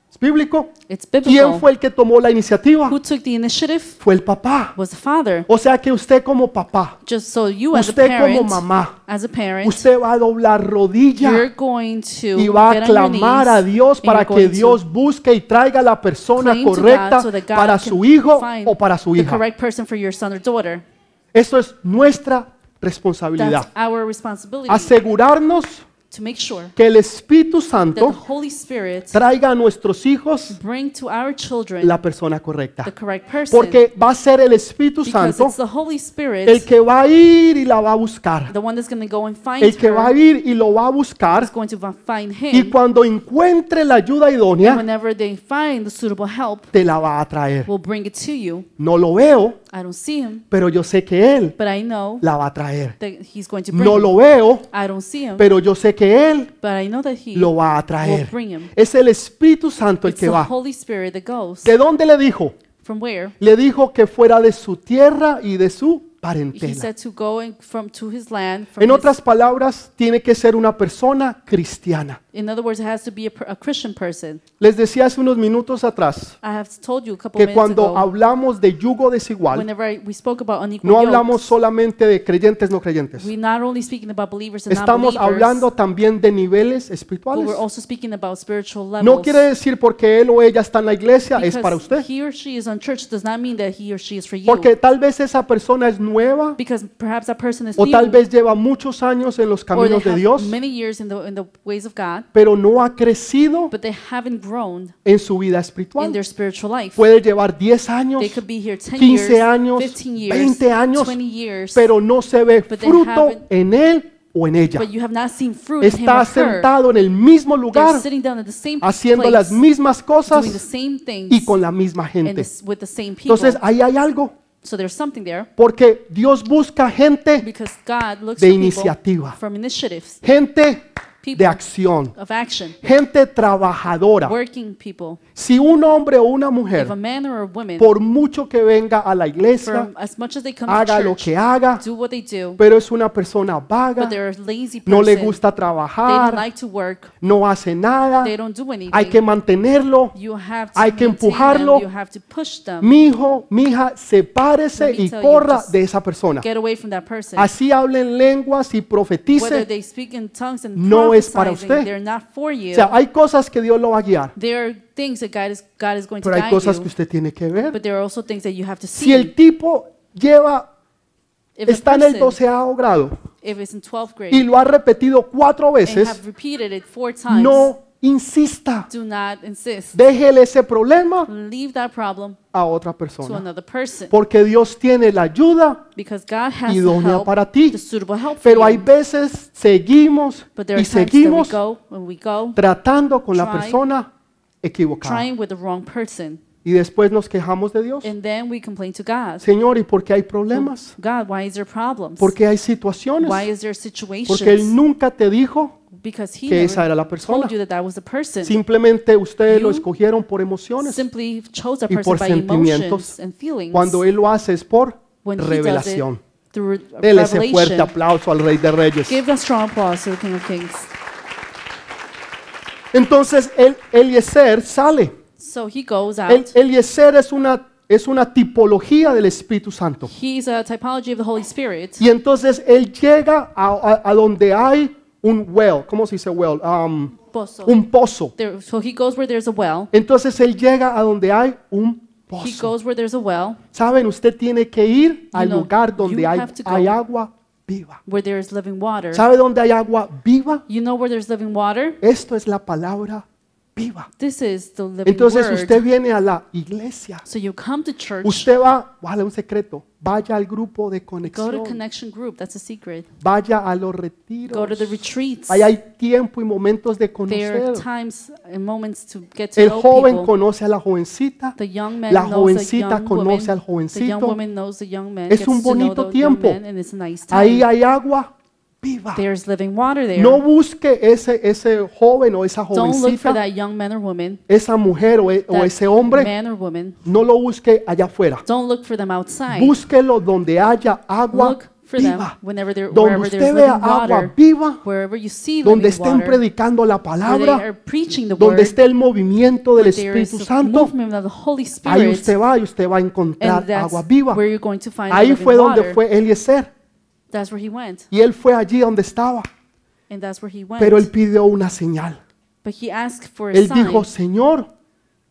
¿Es bíblico? It's ¿Quién fue el que tomó la iniciativa? Who took the initiative Fue el papá. was the father. O sea que usted como papá, Just so you as a usted como parent, mamá, as a parent, usted va a doblar you're rodilla going to y va a clamar a Dios para you're que Dios busque y traiga la persona correcta so para su hijo o para su hija. Eso es nuestra responsabilidad. Asegurarnos to make sure que el Espíritu that the Santo Holy Spirit traiga a nuestros hijos bring to our children la persona correcta. the correct person. Porque va a ser el Espíritu because Santo it's the Holy Spirit, el que va a ir y la va a buscar. the one that's going to go and find El que va a ir y lo va a buscar. is going to find Y him. cuando encuentre la ayuda And idónea, whenever they find the suitable help, te la va a traer. we'll bring it to you. No lo veo, I don't see him, pero yo sé que Él but I know la va a traer. that he's going to bring No lo veo, I don't see him, pero yo sé que Él lo va a traer. Es el Espíritu Santo el que va. ¿De dónde le dijo? Le dijo que fuera de su tierra y de su parentela. En otras palabras, tiene que ser una persona cristiana. In other words, it has to be a, Christian person. Les decía hace unos minutos atrás I have told you a couple que minutes cuando ago. hablamos de yugo desigual, Whenever I- we spoke about unequal no hablamos yokes, solamente de creyentes no creyentes. we're not only speaking about believers and Estamos non-believers, hablando también de niveles but espirituales. we're also speaking about spiritual levels. No quiere decir porque él o ella está en la iglesia es para usted. he or she is on church does not mean that he or she is for you. Porque tal vez esa persona es nueva because perhaps that person is o new, tal vez lleva muchos años en los or they caminos de have Dios, many years in the in the ways of God, pero no ha crecido but they haven't grown en su vida in espiritual. their spiritual life. Puede llevar 10 años, They could be here 10 15 years, años, 15 years, 20 años, 20 years, pero no se ve But they fruto haven't- en él o en ella. but you have not seen fruit in him Está her. sentado en el mismo They're lugar, sitting down at the same haciendo place, las mismas doing the cosas same things y con la misma and gente. this- with the same people. Entonces ahí hay algo, so there's something there porque Dios busca gente, because God looks De for people iniciativa. from initiatives, gente de acción, of action, gente trabajadora. working people. Si un hombre o una mujer, man or a woman, por mucho que venga a la iglesia, from as much as they come haga lo que haga, pero es una persona vaga, but they're a lazy person. no le gusta trabajar, like to work. no hace nada, hay que mantenerlo. you have to hay que empujarlo. Mi hijo, mi hija, sepárese y corra de esa persona. Get away from that person. Así hablen lenguas y Whether profetice. they speak in tongues and no es para usted. they're not for you. O sea, hay cosas que Dios lo va a guiar, there are things that God is God is going to pero hay cosas que usted tiene que ver. but there are also things that you have to see. Si el tipo lleva, está en el doceavo grado if it's in 12th grade y lo ha repetido cuatro veces, no insista. do not insist. Déjele ese problema Leave that problem a otra to persona. another person Porque Dios tiene la ayuda because God has the idónea help, para ti. the suitable help for Pero you. hay veces seguimos but there are y times that we seguimos go when we go tratando con la try- persona equivocada. trying with the wrong person, Y después nos quejamos de Dios. and then we complain to God. Señor, ¿y por qué hay problemas? God, why is there problems? ¿Por qué hay situaciones? Why is there situations? Porque Él nunca te dijo because He que esa era la persona. told you that that was the person. Simplemente ustedes lo You escogieron por emociones. Simply chose a y person por by sentimientos. emotions and feelings. Cuando Él lo hace es por when He revelación. Dele ese fuerte aplauso al Rey de Reyes. Give a strong applause to the King of Kings. Entonces, el, Eliezer sale. So he goes out. El, Eliezer es una, es una tipología del Espíritu Santo. He's a typology of the Holy Spirit. Y entonces Él llega a, a- a donde hay un well. ¿Cómo se dice well? Um, Pozo. un pozo. There, so he goes where there's a well. Entonces Él llega a donde hay un He pozo. goes where there's a well, Saben, usted tiene que ir al know, lugar donde hay, hay agua viva. where there is living water. ¿Sabe dónde hay agua viva? You know where there's living water? Esto es la palabra viva. This is the living Entonces word. usted viene a la iglesia. so you come to church, Usted va, vale, un secreto, vaya al grupo de go to conexión, connection group. That's a secret. vaya a los Go to retiros. the retreats. Ahí hay tiempo y momentos de There are conocer. times and moments to get to El know joven people. conoce a la jovencita, The young man la knows jovencita the young conoce al woman. The young jovencito. woman knows the young man. Es gets un to know bonito the tiempo. Young man, and it's a nice time. Ahí hay agua viva. There's living water there. No busque ese, ese joven o esa Don't look for jovencita, that young man or woman, esa mujer o, e- o that ese hombre, man or woman. no lo busque allá afuera. Don't look for them outside. Búsquelo donde haya agua Look for them viva. whenever there, Donde wherever there's usted living vea agua water, viva, wherever you see donde living estén water, predicando la where they palabra, are preaching the donde esté el movimiento del where there is Espíritu a Santo, movement of the Holy ahí Spirit, usted va y usted va a encontrar and that's agua viva. where you're going to find the Ahí living fue donde water. fue Eliezer That's where he went, y él fue allí donde estaba, and that's where he went. pero él pidió una señal. but he asked for a Él sign. dijo, Señor,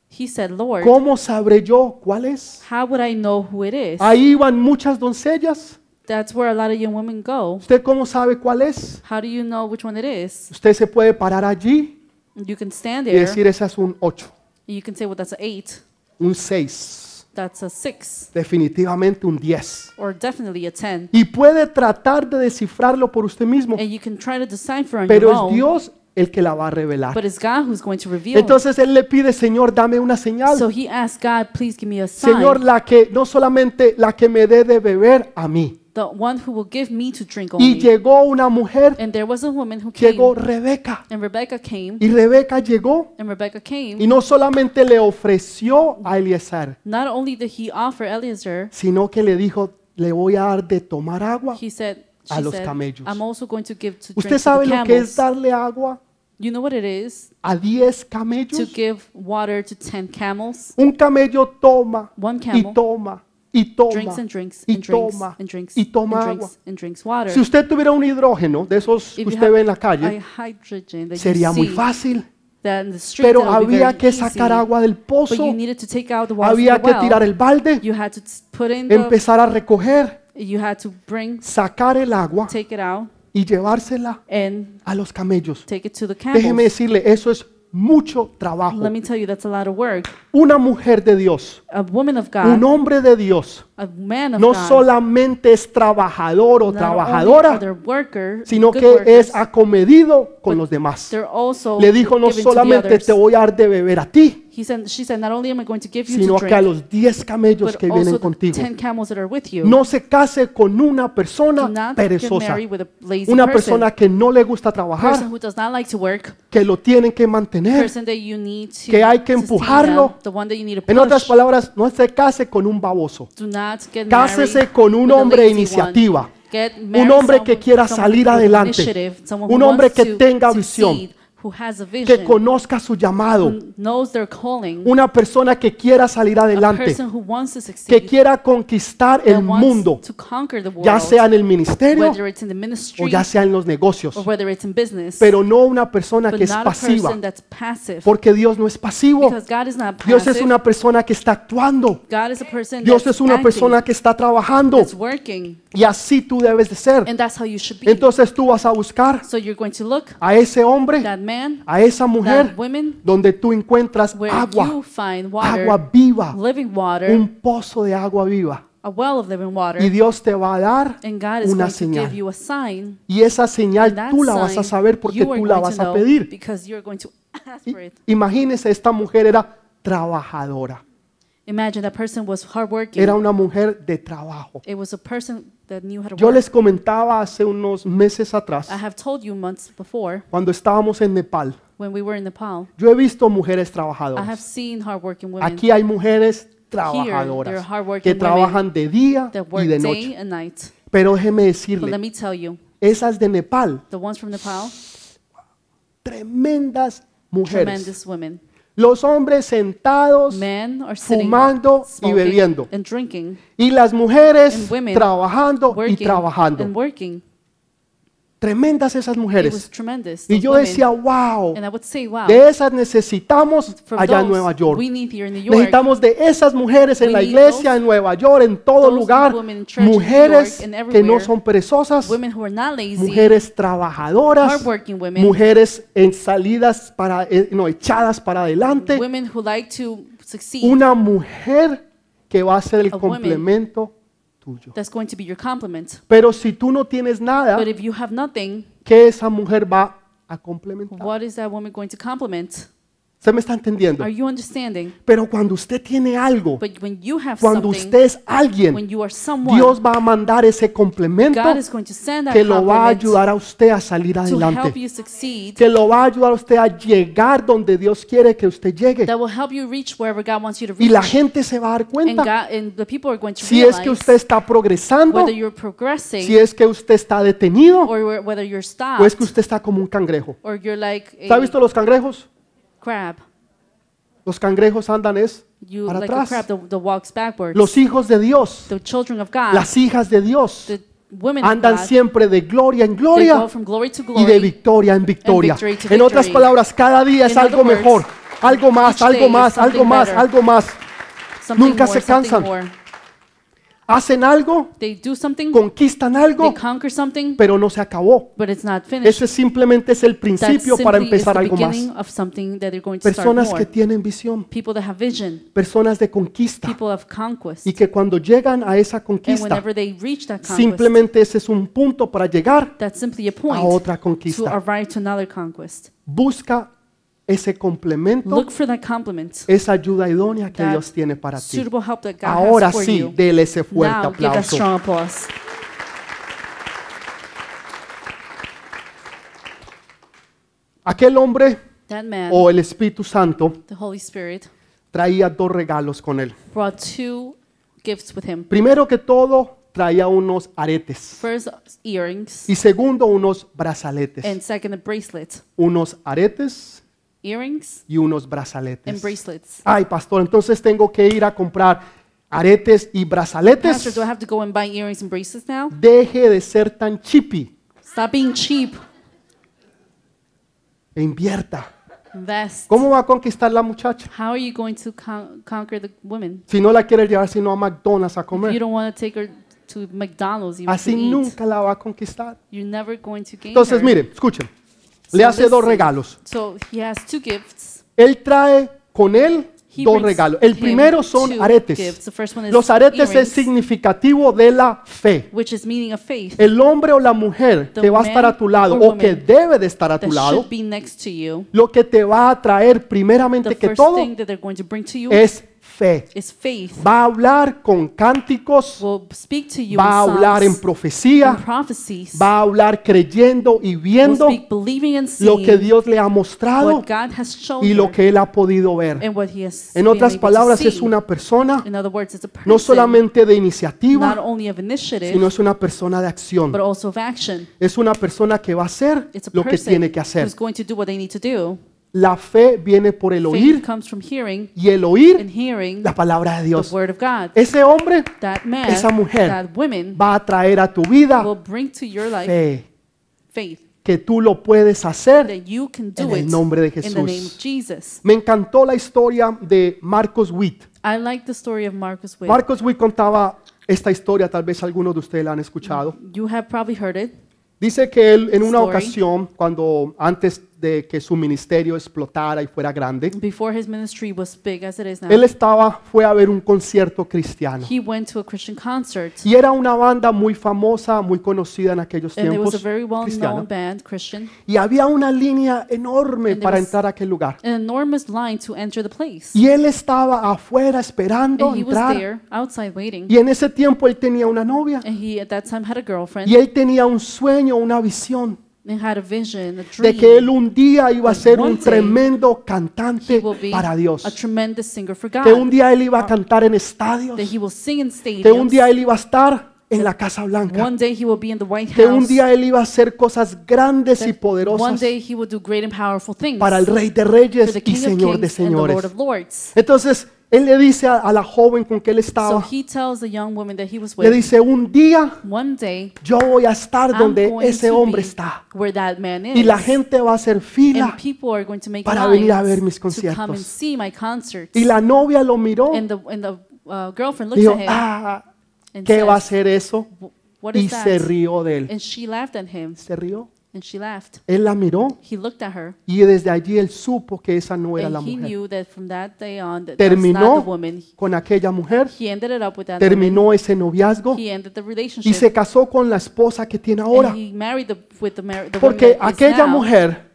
he said, Lord, ¿cómo sabré yo cuál es? how would I know who it is? Ahí iban muchas doncellas. That's where a lot of young women go. ¿Usted cómo sabe cuál es? How do you know which one it is? Usted se puede parar allí You can stand y there, decir, esa es un 8, and you can say, well, that's an eight, un 6, that's a six, definitivamente un 10. or definitely a ten. Y puede tratar de descifrarlo por usted mismo, And you can try to decipher on pero your es Dios el que la va a revelar. but it's God who's going to reveal. Entonces él le pide, Señor, dame una señal. so he asked God, please give me a sign, Señor, la que no solamente la que me dé de beber a mí. The one who will give me to drink Y only. llegó una mujer, And there was a woman who came, llegó Rebeca. and Rebecca came, Y Rebeca llegó and Rebecca came. y no solamente le ofreció a Eliezer, Not only did he offer Eliezer, sino que le dijo, le voy a dar de tomar agua. he said, A she los said, camellos. I'm also going to give to drink ¿Usted to sabe the lo que es camels. darle agua You know what it is a 10 to camellos? give water to 10 camels? Un camello toma One y camel toma y toma drinks and drinks y and drinks toma and drinks y and toma agua. and drinks water. Si usted tuviera un hidrógeno de esos que usted ve en la calle, sería muy fácil. Pero había que sacar agua del pozo, había que tirar el balde, empezar a recoger, sacar el agua y llevársela a los camellos. take it to the Déjeme decirle, eso es mucho trabajo. Let me tell you, that's a lot of work. Una mujer de Dios, A woman of un God, hombre de Dios, a man of no God, solamente es trabajador o not trabajadora, worker, sino que workers, es acomedido con los demás. Le dijo, no solamente te voy a dar de beber a ti, He said, she said, not only am I going to give you sino to que a los 10 camellos que vienen contigo. 10 camels that are with you. No se case con una persona perezosa, una person, persona que no le gusta trabajar, que lo tienen que mantener. Que hay que empujarlo. En otras palabras, no se case con un baboso. Cásese con un hombre de iniciativa. Un hombre que quiera salir adelante. Un hombre que tenga visión. Succeed, who has a Que vision, conozca su llamado. knows their calling, Una persona que quiera salir a adelante. person who wants to Que succeed, quiera conquistar el mundo. to conquer the Ya world, sea en el ministerio whether it's in the o ministry ya sea en los negocios. or whether it's in business, Pero no una persona que es pasiva. passive. Porque Dios no es pasivo. Because God is not Dios es passive. una persona que está actuando. God is a person Dios es una persona que está trabajando. that's working, Y así tú debes de ser. and that's how you should be. Entonces tú vas a buscar So you're going to look a ese hombre, that man, a esa mujer, donde tú encuentras agua, water, agua viva, living water, un pozo de agua viva. a well of living water, Y Dios te va a dar una señal. sign. Y esa señal tú la vas a saber porque tú la vas a pedir. because you're going to *laughs* ask I- for it. Imagínese, esta mujer era trabajadora. Imagine that person was hardworking. Era una mujer de trabajo. It was a person that knew how to Yo work. les comentaba hace unos meses atrás, I have told you months before cuando estábamos en Nepal, when we were in Nepal. yo he visto mujeres I have trabajadoras. seen hardworking women Aquí hay mujeres they're trabajadoras hardworking que women trabajan de día that y work de day noche. and night. Pero déjeme But let decirle, me tell you, esas de Nepal, the ones from Nepal, tremendas mujeres. tremendous women. Los hombres sentados Men are sitting, fumando y bebiendo. and drinking, Y las mujeres And women trabajando y trabajando. and working. Tremendas esas mujeres. Y yo decía, wow, say, de esas necesitamos allá en Nueva York. Necesitamos de esas mujeres en la iglesia, those- en Nueva York, en todo lugar. church Mujeres York que no son perezosas, lazy, mujeres trabajadoras, women, mujeres en salidas para, eh, no, echadas para adelante. women who like to succeed. Una mujer que va a ser el complemento tuyo. That's going to be your compliment. Pero si tú no tienes nada, But if you have nothing, ¿qué esa mujer va a complementar? what is that woman going to compliment? ¿Usted me está entendiendo? Are you understanding? Pero cuando usted tiene algo, But when you have cuando usted es when alguien, you are someone, Dios va a mandar ese complemento God is going to send that que lo va a ayudar a usted a salir to help adelante, you succeed, que lo va a ayudar a usted a llegar donde Dios quiere que usted llegue. that will help you reach wherever God wants you to Y la reach. gente se va a dar And, cuenta God, and the people are going to si es que usted está progresando, whether you're progressing si es que usted está detenido or whether you're o es stopped que usted está como un cangrejo. or you're like ¿Usted ha a visto los cangrejos? Crab. Los cangrejos andan es You para like a crab atrás. that, that walks backwards. Los hijos de Dios, the children of God, las hijas de Dios, the women of andan God, siempre de gloria en they gloria go from glory to y de victoria en victoria. victory to En otras victory. palabras, cada día es In algo other words, mejor, algo más, each algo más, algo something más, better. algo más. Something Nunca more, se something cansan. more. Hacen algo, They do something, conquistan they algo, conquer something, pero no se acabó. but it's not finished. Ese simplemente es el principio para empezar algo más. of something that they're going to Personas que tienen visión, People that have vision, personas de conquista people of conquest. y que cuando llegan a esa And conquista, whenever they reach that conquest, simplemente ese es un punto para llegar that's simply a a point otra to conquista. arrive to another conquest. Busca ese complemento, Look for that compliment, esa ayuda idónea que that Dios tiene para ti. Ahora has for sí, you. dele ese fuerte aplauso. Aquel hombre o el Espíritu Santo the Holy Spirit, traía dos regalos con él. brought two gifts with him. Primero que todo, traía unos aretes. First, earrings, Y segundo, unos brazaletes. and second. Unos aretes Earrings y unos and brazaletes. bracelets. Ay, pastor, entonces tengo que ir a comprar aretes y Pastor, brazaletes. do I have to go and buy earrings and bracelets now? Deje de ser tan chippy Stop being cheap. e invierta. Invest. ¿Cómo va a conquistar la muchacha? How are you going to con- conquer the woman? Si no la quiere llevar sino a McDonald's a If you comer. don't want to take her to McDonald's even Así to eat, nunca la va a conquistar. you're never going to gain Entonces, her. mire, escuchen. So Le hace dos regalos. So he has two gifts. Él trae con él He dos regalos. El primero son aretes. gifts. The first one is Los aretes es significativo de la fe. which is meaning of faith El hombre o la mujer The que va a estar a tu lado o que debe de estar a tu lado, should be next to you. lo que te va a traer primeramente que todo es fe. is faith. Va a hablar con cánticos, va a hablar en profecía, va a hablar creyendo y viendo speak believing and lo que Dios le ha mostrado y lo que él ha podido ver. En otras palabras, es una persona In other words, it's a person no solamente de not iniciativa, only of initiative sino es una persona de acción. but also of action. Es una persona que va a hacer lo que tiene que hacer. La fe viene por el oír hearing y el oír hearing la palabra de Dios. Ese hombre man, esa mujer woman va a traer a tu vida fe, faith que tú lo puedes hacer. En el nombre de Jesús. Me encantó la historia de Marcos Witt. I like the story of Marcus Witt. Marcos Witt contaba esta historia, tal vez algunos de ustedes la han escuchado. You have probably heard it. Dice que él en una ocasión, cuando antes de que su ministerio explotara y fuera grande, Before his ministry was big as it is now, él estaba, fue a ver un concierto cristiano. he went to a Christian concert. Y era una banda muy famosa, muy conocida en aquellos And there was a tiempos, very well cristiana. known band, Christian, Y había una línea enorme And there para was- entrar a aquel lugar. an enormous line to enter the place. Y él estaba afuera esperando And he was entrar. there outside waiting. Y en ese tiempo él tenía una novia. And he at that time had a girlfriend Y él tenía un sueño, una visión and had a vision, a de que él dream. un día iba a ser un tremendo He cantante will be para Dios. a tremendous singer for Que un God. día él iba a cantar en estadios. That he will sing in Que un día él iba a estar en la Casa Blanca. One day he will be in the White Que un House. día él iba a hacer cosas grandes y One poderosas day he will do great and powerful things para el Rey de for Reyes the y King of Señor de Kings and the Lord Señores. of Lords. Entonces, él le dice a, a la joven con que él So estaba, he tells the young woman that he was le with, dice, un día one day yo voy a estar I'm donde going ese to hombre be está. where that man is. Y la gente va a hacer and fila. people are going to make para venir a ver mis to come and see my concerts. Y la novia lo miró and the, and the uh, girlfriend looks dijo, at him ah, and ¿qué va a hacer eso? "Wh- what Y is that? se rió de él. And she laughed at him. Se rió. And she laughed. Él la miró He looked at her. y desde allí él supo que esa no era la And he mujer. knew that from that day on, that that's not Terminó woman. con aquella mujer, He ended it up with that woman. terminó ese noviazgo He ended the y se casó con la esposa que tiene ahora. And he married the, with the, mar- the woman Porque that is aquella now, mujer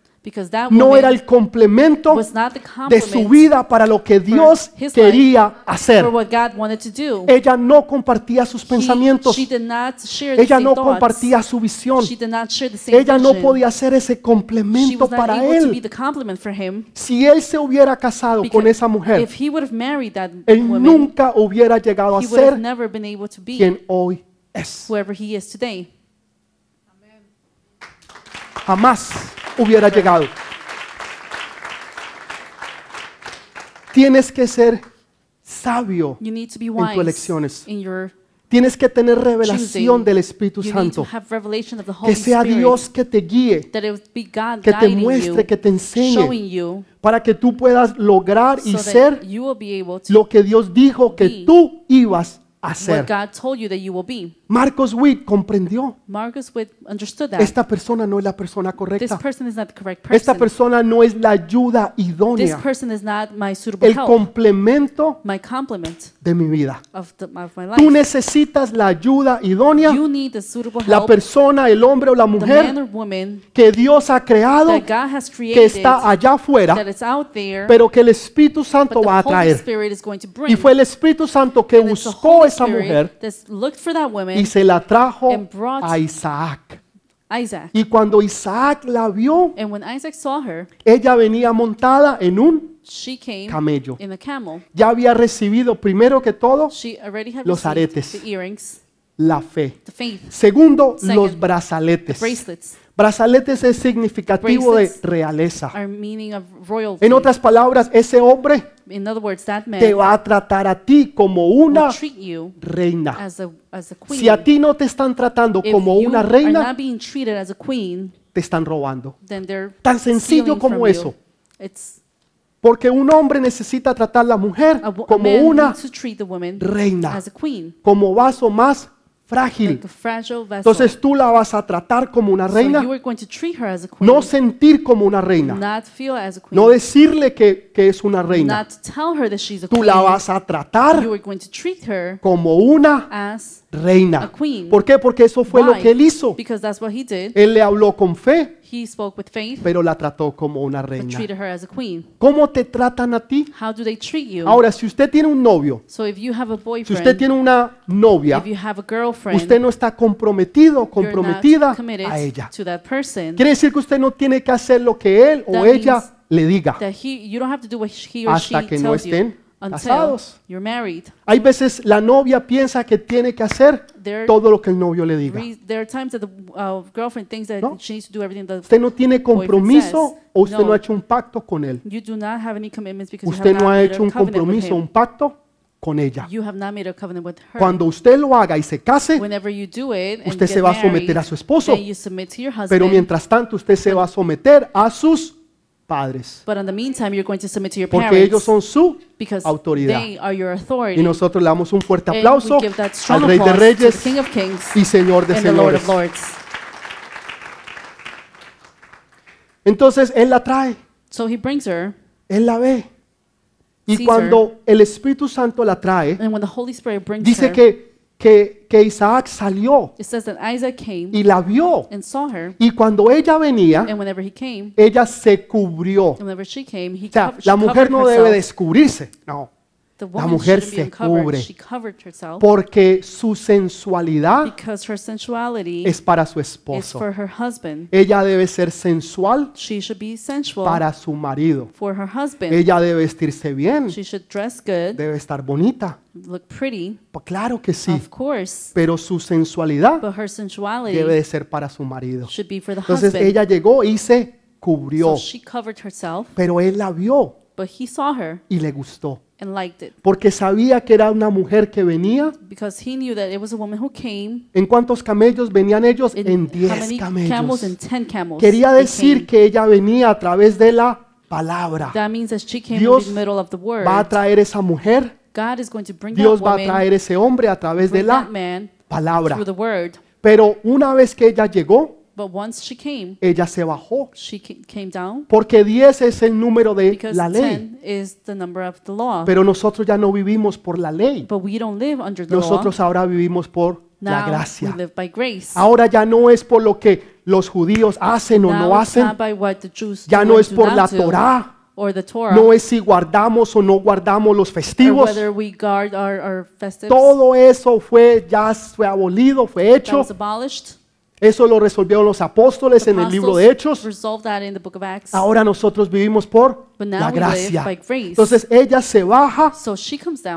no era el complemento de su vida para lo que Dios quería hacer. Ella no compartía sus pensamientos. Ella no compartía su visión. Ella no podía ser ese complemento para él. Si él se hubiera casado con esa mujer, if he would have married that él nunca hubiera llegado a ser quien hoy es. Jamás hubiera llegado. Tienes que ser sabio. You need to be tus elecciones. Tienes que tener revelación del Espíritu Santo. Que sea Spirit. Dios que te guíe, que te muestre, que te enseñe, para que tú puedas lograr y ser lo que Dios dijo que tú ibas a hacer. That. Marcos Witt comprendió. Marcus Witt understood that. Esta persona no es la persona this correcta. person is not the correct Esta person. persona no es la ayuda This idónea, person is not my suitable el help, complemento my complement de mi vida. of, the, of my Tú life. necesitas la ayuda idónea, You need the suitable la help, persona, el hombre o la the man mujer or woman que Dios ha creado, that God has que created, está allá that afuera, is out there, pero que el Espíritu but Santo the va a Holy traer. Spirit is going to bring. Y fue el Espíritu Santo que And it's the buscó Holy esa Spirit mujer that's looked for that woman, y se la trajo a Isaac. Isaac. Y cuando Isaac la vio, And when Isaac saw her, ella venía montada en un she came camello. in a camel. Ya había recibido primero que todo She already had Los aretes. the earrings, la fe. the faith, Segundo, Second, los brazaletes. Brazaletes es significativo de realeza. En otras palabras, ese hombre words, te va a tratar a ti como una reina. as a, as a queen. Si a ti no te están tratando if como una reina, queen, te están robando. Tan sencillo como eso. Porque un hombre necesita tratar a la mujer como una reina. como vaso más frágil. Entonces tú la vas a tratar como una reina, no sentir como una reina, no decirle que, que es una reina. Tú la vas a tratar como una reina. a queen. ¿Por qué? Porque eso fue lo que él hizo. Because that's what he did. Él le habló con fe, He spoke with faith, pero la trató como una but reina. treated her as a queen. ¿Cómo te tratan a ti? How do they treat you? Ahora, si usted tiene un novio, so if you have a si boyfriend, usted tiene una novia, if you have a girlfriend, usted no está comprometido, you're comprometida committed a ella. to that person. Quiere decir que usted no tiene que hacer lo que él o That ella means le diga. That he, you don't have to do what he or Hasta que no tells you estén casados. you're married. Hay veces la novia piensa que tiene que hacer There, todo lo que el novio le diga. re- there are times that the uh, girlfriend thinks that No. she needs to do everything that Usted no tiene compromiso says, o usted no no. ha hecho un pacto con él. you do not have any commitments because Usted you have no not ha made hecho a un covenant with compromiso, him. un pacto con ella. You have not made a covenant with her. Cuando usted lo haga y se case, Whenever you do it and usted get se va a married, someter a su esposo. then you submit to your husband. pero mientras tanto usted se va a someter a sus padres. but in the meantime, you're going to submit to your Porque parents ellos son su because autoridad. they are your authority. Y nosotros le damos un fuerte and aplauso we give that strong al Rey de applause to the Reyes King of Kings y Señor de and the Lord Señores. of Lords. Entonces Él la trae, So he brings her, Él la ve. Y cuando el Espíritu Santo la trae, and when the Holy Spirit brings dice her, que, que, que Isaac salió it says that Isaac came y la vio. and saw her, Y cuando ella venía, and whenever he came, ella se cubrió. and whenever she came, he O sea, she la mujer covered no debe herself. descubrirse, no, la woman mujer se cubre. She covered herself porque su sensualidad because her sensuality es para su esposo. for her husband. Ella debe ser sensual She should be sensual para su marido. for her husband. Ella debe vestirse bien, debe estar bonita. look pretty, claro que sí, of course, pero su sensualidad but her sensuality debe de ser para su marido. should be for the Entonces husband. ella llegó y se cubrió, pero él la vio y le gustó, and liked it porque sabía que era una mujer que venía. because he knew that it was a woman who came ¿En cuántos camellos venían ellos? in En how 10 many camellos. camels and ten camels. Quería they decir came. que ella venía a través de la palabra. that means that she came Dios in the middle of the word. Va a traer esa mujer, God is going to bring Dios that va a woman, traer ese hombre a través de la man palabra. through the word. Pero una vez que ella llegó, But once she came, ella se bajó, she ca- came down porque 10 es el número de because la ley. 10 is the number of the law. Pero nosotros ya no vivimos por la ley. But we don't live under the law. Nosotros ahora vivimos por la Now gracia. we live by grace. Ahora ya no es por lo que los judíos hacen o now no it's hacen, not by what the Jews ya do no or es por la Torá, or the Torah, no es si guardamos o no guardamos los festivos. whether we guard our, our. Todo eso fue ya fue abolido, fue hecho. Eso lo resolvieron los apóstoles en el libro de Hechos. Ahora nosotros vivimos por la gracia. Entonces ella se baja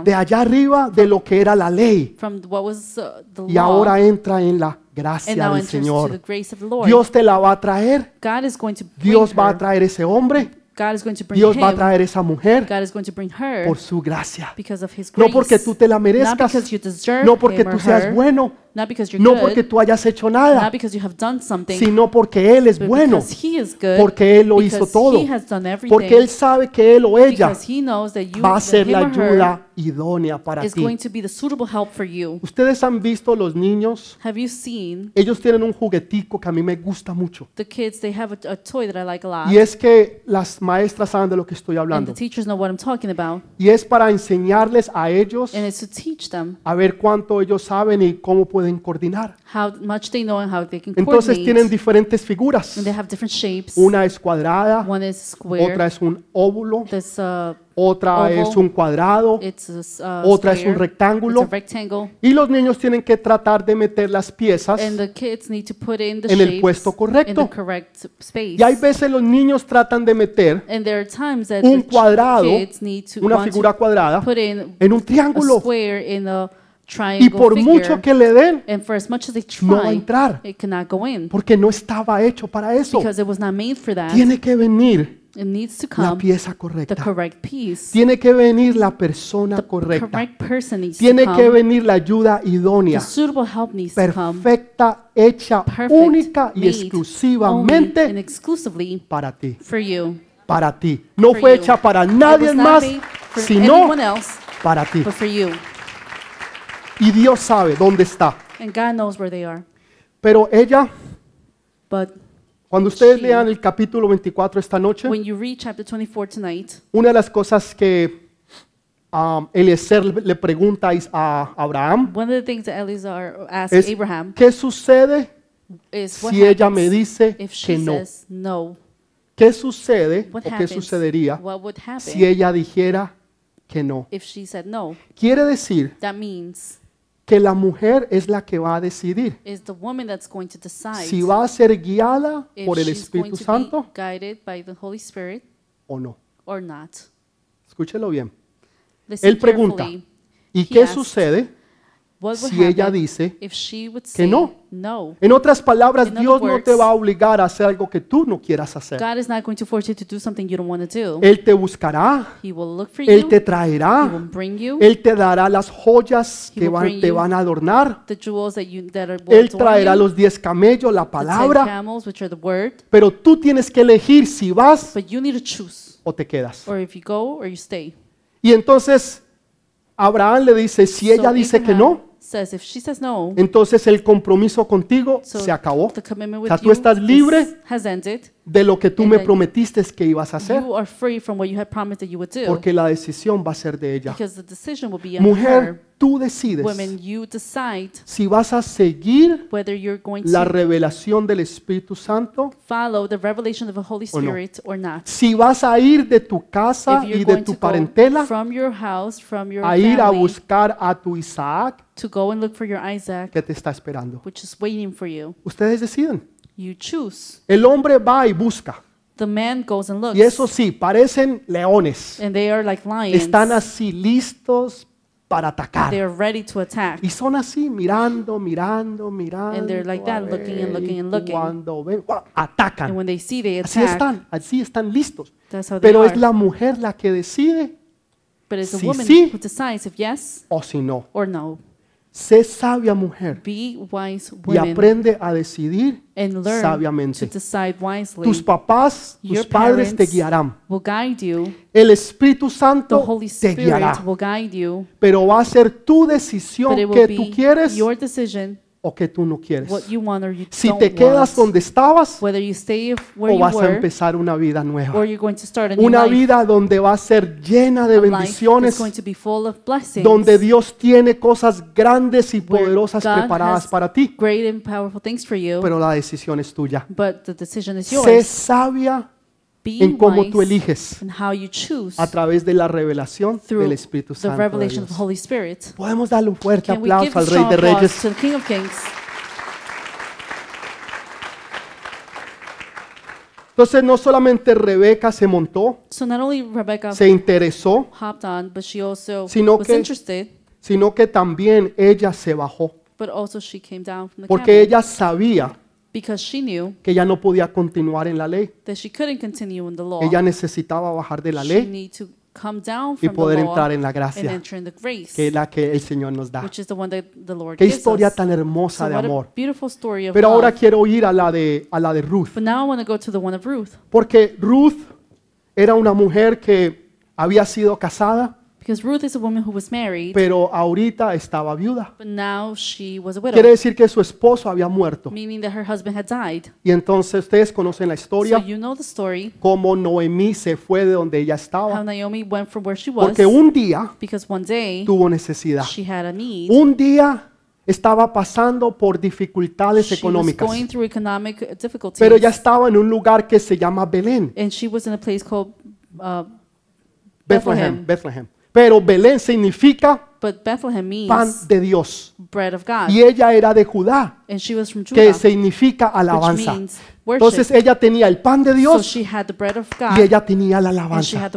de allá arriba de lo que era la ley uh, y ahora entra en la gracia del Señor. Dios te la va a traer. Dios va a traer ese hombre. God is going to bring Dios va a traer esa mujer por su gracia. because of his No porque tú te la merezcas. No porque tú seas bueno. Not because you're No good. porque tú hayas hecho nada. not because you have done something. Sino porque Él es but bueno. because he is good. Porque Él lo because hizo todo. He has done everything. Porque Él sabe que Él o ella because he knows that you, va a ser la ayuda idónea para is ti. going to be the suitable help for you. Ustedes han visto los niños, Have you seen ellos tienen un juguetico que a mí me gusta mucho. the kids? They have a, a toy that I like a lot. Y es que las maestras saben de lo que estoy and the hablando. teachers know what I'm talking about. Y es para enseñarles a ellos And it's to teach them a ver cuánto ellos saben y cómo pueden coordinar. how much they know and how they can Entonces tienen diferentes figuras. and they have different shapes. Una es cuadrada, One is square. otra es un óvulo, This, uh, otra oval. es un cuadrado it's a s- uh, Otra es un rectángulo. It's a rectangle. y los niños tienen que tratar de meter las piezas. And the kids need to put in the En el puesto in correcto. the correct space. Y hay veces los niños tratan de meter and there are times that un cuadrado, una figura cuadrada, en un a triángulo. Y por mucho que le den, no va a entrar. it cannot go in Porque no estaba hecho para eso. because it was not made for that. Tiene que venir it needs to la pieza the correcta. Tiene que venir la persona the correcta. correct person needs Tiene to que venir la ayuda the idónea, suitable help needs to come. perfecta, hecha única y exclusivamente exclusively para ti. for you. Para ti. No For fue hecha para nadie más, sino para ti. Y Dios sabe dónde está. And God knows where they are. Pero ella, But cuando ustedes lean el capítulo 24 esta noche, when you read chapter 24 tonight, una de las cosas que um, Eliezer le le pregunta a Is- a Abraham one of the things that Eleazar asked es, Abraham ¿qué sucede is what si ella me happens dice if she que no? says no. ¿Qué sucede What o qué happens? sucedería What would happen si ella dijera que no? if she said no? Quiere decir That means que la mujer es la que va a decidir is the woman that's going to decide si va a ser guiada por el Espíritu to Santo Spirit o no. or not. Escúchelo bien. Él pregunta. ¿y qué sucede si ella dice if she would que say no? En otras palabras, Dios no te va a obligar a hacer algo que tú no quieras hacer. God is not going to force you to do something you don't want to do. Él te buscará, Él you. te traerá, Él te dará las joyas que van- te van a adornar. Él traerá los diez camellos, la palabra. Pero tú tienes que elegir si vas But you need to choose, o te quedas. or if you go or you stay. Y entonces Abraham le dice, si ella dice que no, says if she says no, entonces el compromiso contigo so se acabó. the commitment O sea, with tú you estás is- libre has ended. De lo que tú me prometiste que ibas a hacer, You are free from what you had promised that you would do, porque la decisión va a ser de ella. because the decision will be on Mujer, tú decides Women, you decide si vas a seguir whether you're going la to revelación del Espíritu Santo, follow the revelation of the Holy ¿O no? Spirit or not. si vas a ir de tu casa y de tu parentela from your house, from your a ir a buscar a tu Isaac to go and look for your Isaac, que te está esperando. which is waiting for you. Ustedes deciden. You choose. El hombre va y busca. The man goes and looks. Y eso sí, parecen leones. and they are like lions. Están así listos para atacar. They are ready to attack. Y son así, mirando, mirando, mirando. And they're like that, a looking and ver, looking and looking. Cuando ven. And atacan. when they see, they Así attack. están, así están listos. That's how they Pero are. es la mujer la que decide but it's the si woman sí. who decides if yes o si no. or no. Sé sabia mujer Be wise y women aprende a decidir and learn sabiamente. to decide wisely. Tus papás, tus Your padres te guiarán. will guide you. El Espíritu The Santo Holy te Spirit guiará. will guide you. Pero va a ser tu decisión que tú quieres your decision o que tú no quieres. Si te quedas donde estabas Whether you stay where o vas a empezar una vida nueva. Una vida donde va a ser llena de bendiciones, donde Dios tiene cosas grandes y poderosas preparadas para ti. Great and powerful things for you. Pero la decisión es tuya. but the decision is Sé yours. sabia En cómo tú eliges in how you choose a través de la revelación del Espíritu the Santo. de revelation of the Dios. Holy Spirit. Podemos darle un fuerte Can aplauso al Rey de Reyes. to the King of Kings? Entonces no solamente Rebeca se montó, So not only Rebecca se interesó, hopped on, but she also Sino was que- interested, sino que también ella se bajó, but also she came down from the porque ella sabía because she knew que ella no podía continuar en la ley. that she couldn't continue in the law. Ella necesitaba bajar de la she ley need to come down y from poder the law entrar en la and gracia, enter in the grace, que es la que el Señor nos da. which is the one that the Lord Qué gives historia us. tan hermosa So de what a amor. beautiful story of Pero ahora love. quiero ir a la de a la de Ruth, But now I want to go to the one of Ruth porque Ruth era una mujer que había sido casada, because Ruth is a woman who was married, pero ahorita estaba viuda. but now she was a widow, Quiere decir que su esposo había muerto. meaning that her husband had died. Y entonces ustedes conocen la So historia, you know the story cómo Noemí se fue de donde ella how estaba, Naomi went from where she was porque un día because one day tuvo necesidad. she had a need. Un día estaba pasando por dificultades She was económicas, going through economic difficulties, pero ya estaba en un lugar que se llama Belén, and she was in a place called uh, Bethlehem, Bethlehem. Bethlehem. Pero Belén significa But Bethlehem means pan de Dios. bread of God, Y ella era de Judá, and she was from que Judah, significa which alabanza. means. Entonces ella tenía el pan de Dios y ella tenía la alabanza.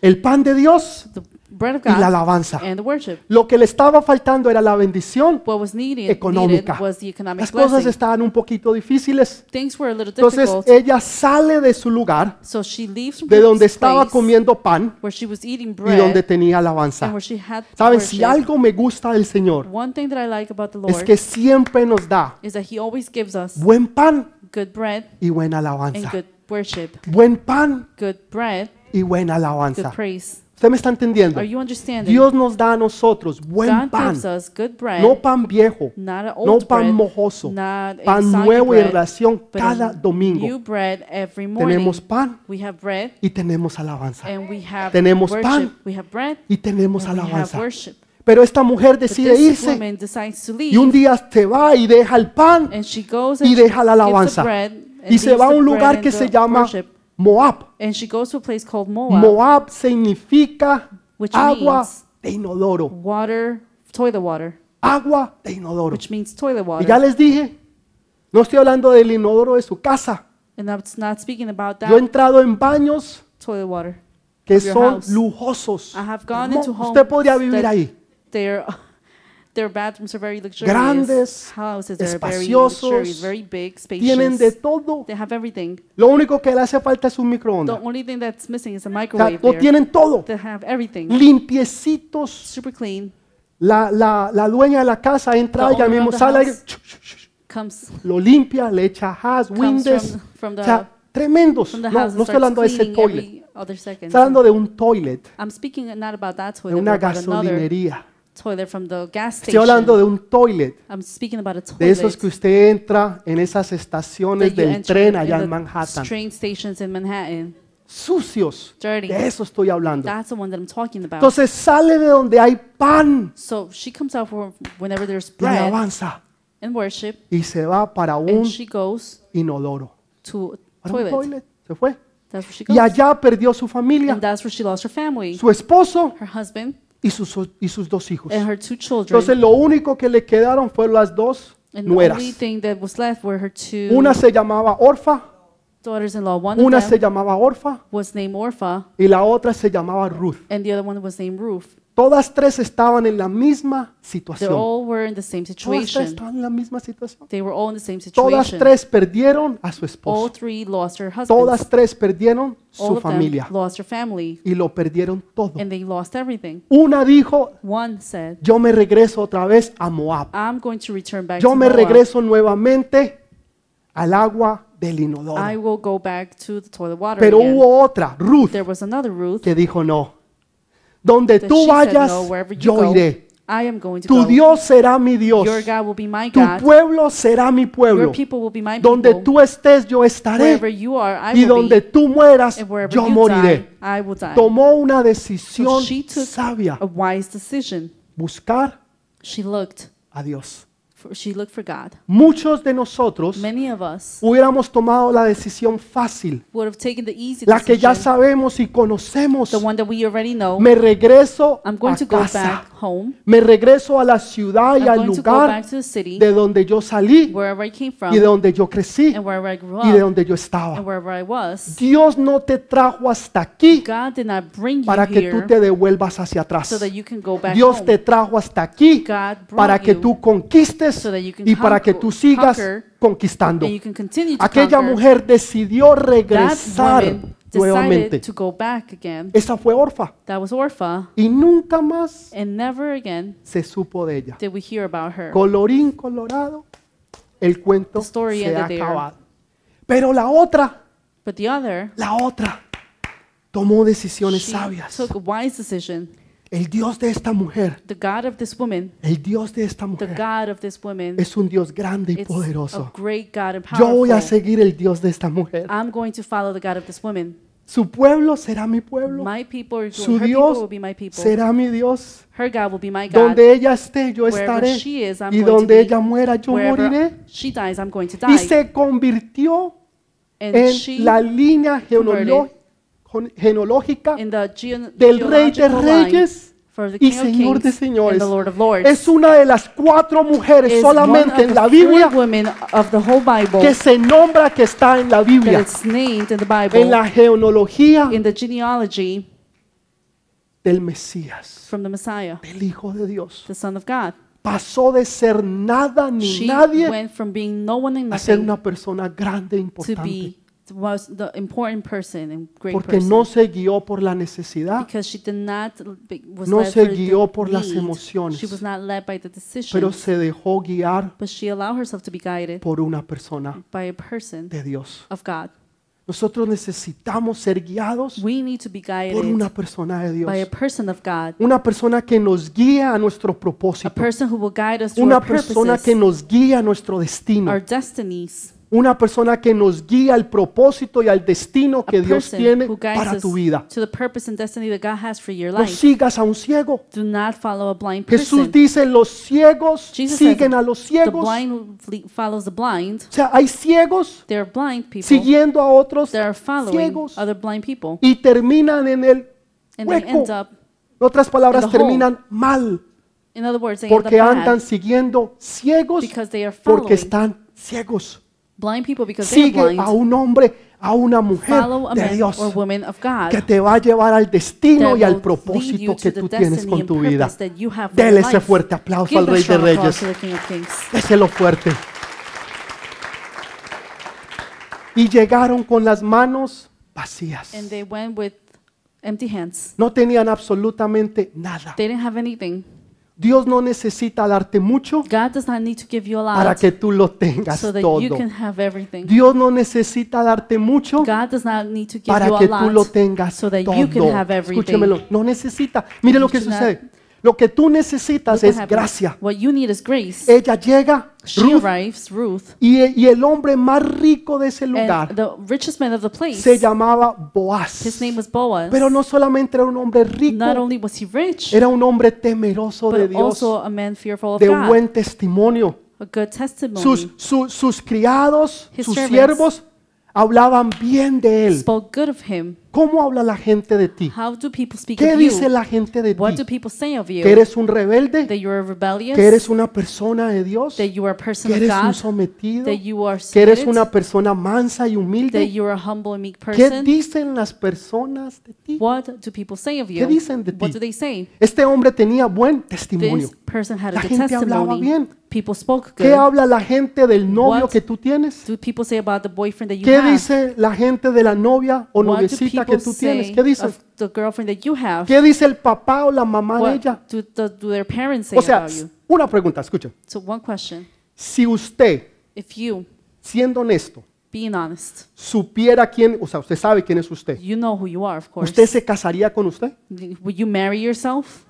El pan de Dios y la alabanza. Lo que le estaba faltando era la bendición needed, económica. Las cosas blessing. estaban un poquito difíciles. Entonces ella sale de su lugar, so de donde estaba comiendo pan y donde tenía alabanza. Saben, si algo me gusta del Señor like es que siempre nos da buen pan good bread y buena and alabanza. good worship, Buen pan good bread, y buena good alabanza. praise. ¿Usted me está entendiendo? Are you understanding? Dios nos da a nosotros buen God pan, gives us good bread, no pan viejo, not an no old pan bread, mojoso, not a pan soggy nuevo y bread, relación but cada a domingo. new bread every morning. Tenemos pan We have bread y tenemos alabanza. and we have Tenemos worship. pan We have bread Y tenemos and we have alabanza. worship. Pero esta mujer But decide this irse woman decides to leave y un día se va y deja el pan and she goes y she deja la gives the alabanza. bread y se va a un lugar que se llama. Moab. And she goes to a place called Moab, Moab significa Which agua de inodoro. water, toilet water, Agua de inodoro. which means toilet Y water. ya les dije, no estoy hablando del inodoro de su casa. And I'm not speaking about Yo he that entrado en baños toilet water. que son house. lujosos. I have gone into homes Usted podría vivir that ahí. Their bathrooms are very luxurious. Grandes, houses are very espaciosos, luxurious, very big, Tienen de spacious. todo. They have everything. Lo único que le hace falta es un The microondas. only thing that's missing is a O sea, microwave lo there. tienen todo. They have everything. Limpiecitos. Super clean. La, la, la dueña de la casa entra The ella mismo the sale, Comes lo limpia, le echa has, windes. from, from O the sea, tremendos. from the No, estoy hablando de ese toilet. Estoy hablando de un toilet, I'm speaking not about that de toilet, una about another gasolinería. Toilet from the gas Estoy station. hablando de un toilet, I'm speaking about a de toilet esos que usted entra en esas that estaciones you del enter tren in allá the en Manhattan. train stations in Manhattan. Sucios. Dirty. De eso estoy hablando. That's the one that I'm talking about. Entonces sale de donde hay pan So she comes out for whenever there's de bread alabanza and worship, y se va para un and she goes inodoro. to a Para un toilet. toilet. Se fue. That's where she Y goes. allá perdió su familia, And that's where she lost her family, su esposo her husband, y sus, y sus dos hijos. and her two children. Entonces lo único que le quedaron fueron las dos And the nueras. only thing that was left were her two Una se llamaba Orfa, daughters-in-law. One of una them se llamaba Orfa was named Orpha, y la otra se llamaba Ruth. and the other one was named Ruth. Todas tres estaban en la misma They situación. all were in the same Todas tres situation. estaban en la misma situación. They were all in the same Todas situation. tres perdieron a su All esposo. three lost their husbands. Todas tres perdieron All su of them familia lost their family, y lo perdieron todo. and they lost everything. Una dijo, One said, yo me regreso otra vez a Moab. I'm going to return back Yo to me Moab. regreso nuevamente al agua del I inodoro. will go back to the toilet water Pero again. hubo otra, Ruth, There was another Ruth que dijo no. Donde that tú said, vayas, no, yo go, iré. I am going to Tu go. Dios será mi Dios. Your God will be my Tu pueblo será mi pueblo. Donde tú estés, yo estaré. are, Y donde be. tú mueras, yo moriré. die. Tomó una decisión So sabia. Buscar a Dios. She looked for God. Muchos de nosotros Many of us hubiéramos tomado la decisión fácil, would have taken the easy la que ya decision, sabemos y conocemos. the one that we already know. Me regreso I'm going a to go casa. back home. Me regreso a la ciudad y I'm al going to go lugar back to the city, de donde yo salí wherever I came from, y de donde yo crecí and wherever I grew y de up, donde yo and estaba. wherever I was. Dios no te trajo hasta aquí God did not bring you para que tú te devuelvas hacia atrás. so that you can go back Dios home. te trajo hasta aquí God brought para que you tú conquistes so that you can y para que tú sigas conquistando. Aquella mujer decidió regresar nuevamente. to go back again. Esa fue Orfa That was Orpha, y nunca más and never again se supo de ella. did we hear about her. Colorín colorado, el cuento The story se ha there. acabado. Pero la otra, But the other, la otra, tomó decisiones she sabias. took a wise decision. El Dios de esta mujer, The God of this woman, el Dios de esta the mujer, God of this woman, es un Dios grande y it's poderoso. great God and Yo voy a powerful. seguir el Dios de esta mujer. I'm going to follow the God of this woman. Su pueblo será mi pueblo. My people, are, Su her people Dios will be my people. será mi Dios. Her God will be my God. Donde ella esté, yo Wherever estaré. she is, I'm Y going to donde be. ella muera, yo Wherever moriré. she dies, I'm going to Y die. se convirtió And en la línea genealó- converted genealógica geo- del Rey de Reyes y Señor de Señores. Es una de las cuatro mujeres solamente en la Biblia que se nombra que está en la Biblia. En la genealogía del Mesías, from the Messiah, del Hijo de Dios. the Son of God. Pasó de ser nada ni nadie went from being no one and a ser una persona grande e to importante. Was the important person and great Porque person. no se guió por la necesidad, because she did not be- was No led se for the guió por las need. emociones, She was not led by the decisions, pero se dejó guiar but she allowed herself to be guided por una persona by a person de Dios. of God. Nosotros necesitamos ser guiados We need to be por guided una persona de Dios. by a person of God, Una persona que nos guía a nuestro a propósito. person who will guide us to Una our persona purposes, que nos guía a nuestro destino. our destinies. Una persona que nos guía al propósito y al destino A que Dios tiene para tu vida. to the purpose and destiny that God has for your No life. sigas a un ciego. Do not follow a blind Jesús dice, los ciegos Jesus siguen a los The ciegos. blind fle- follows the blind. O sea, hay ciegos people siguiendo a otros ciegos other blind people, y terminan en el hueco. En otras palabras, in the hole. terminan mal words, they end up porque andan siguiendo ciegos porque están ciegos. Blind people because Sigue blind. a un hombre, a una mujer Follow a de man Dios or woman of God que te va a llevar al destino that y al will lead propósito you que to tú the tienes destiny con and tu vida. purpose that you have for Dele your ese life. fuerte aplauso Give al a Rey de strong applause Reyes. to the King of Kings. Déselo fuerte. Y llegaron con las manos vacías. And they went with empty hands. No tenían absolutamente nada. They didn't have anything. Dios no necesita darte mucho para que tú lo tengas so todo. Dios no necesita darte mucho para que tú lo tengas so todo. Escúchemelo, no necesita. Mire lo que sucede. Lo que tú necesitas es gracia. What you need is grace. Ella llega, She Ruth, arrives, Ruth, y, y el hombre más rico de ese lugar the richest man of the place. se llamaba Boaz. His name was Boaz. Pero no solamente era un hombre rico, Not only was he rich, era un hombre temeroso de Dios, also a man fearful of de God. buen testimonio. A good testimony. Sus, su- sus criados, His sus servants siervos, hablaban bien de él. spoke good of him. ¿Cómo habla la gente de ti? How do people speak ¿Qué of dice you? la gente de What do ti? people say of you? ¿Que eres un rebelde? That you are rebellious? ¿Que eres una persona de Dios? that you are a person ¿Que of eres un God? sometido? That you are ¿Que eres submitted? una persona mansa y That humilde? you are a humble and meek ¿Qué person? dicen las personas de ti? What do people say of you? ¿Qué dicen de What ti? do they say? Este hombre tenía buen testimonio. This person had La a good gente hablaba testimony. bien. People spoke ¿Qué habla la gente del novio What que tú tienes? do people say about the boyfriend that you ¿Qué have? dice la gente de la novia o What do noviecita que people tú tienes? say ¿Qué dicen? of the girlfriend that you have? ¿Qué dice el papá o la mamá de What ella? do, do, do their parents say O sea, about you? una pregunta, escucha. So one question. Si usted, If you, siendo honesto, being honest, supiera quién, o sea, usted sabe quién es usted, you know who you are, of course. ¿usted se casaría con usted? Would you marry yourself?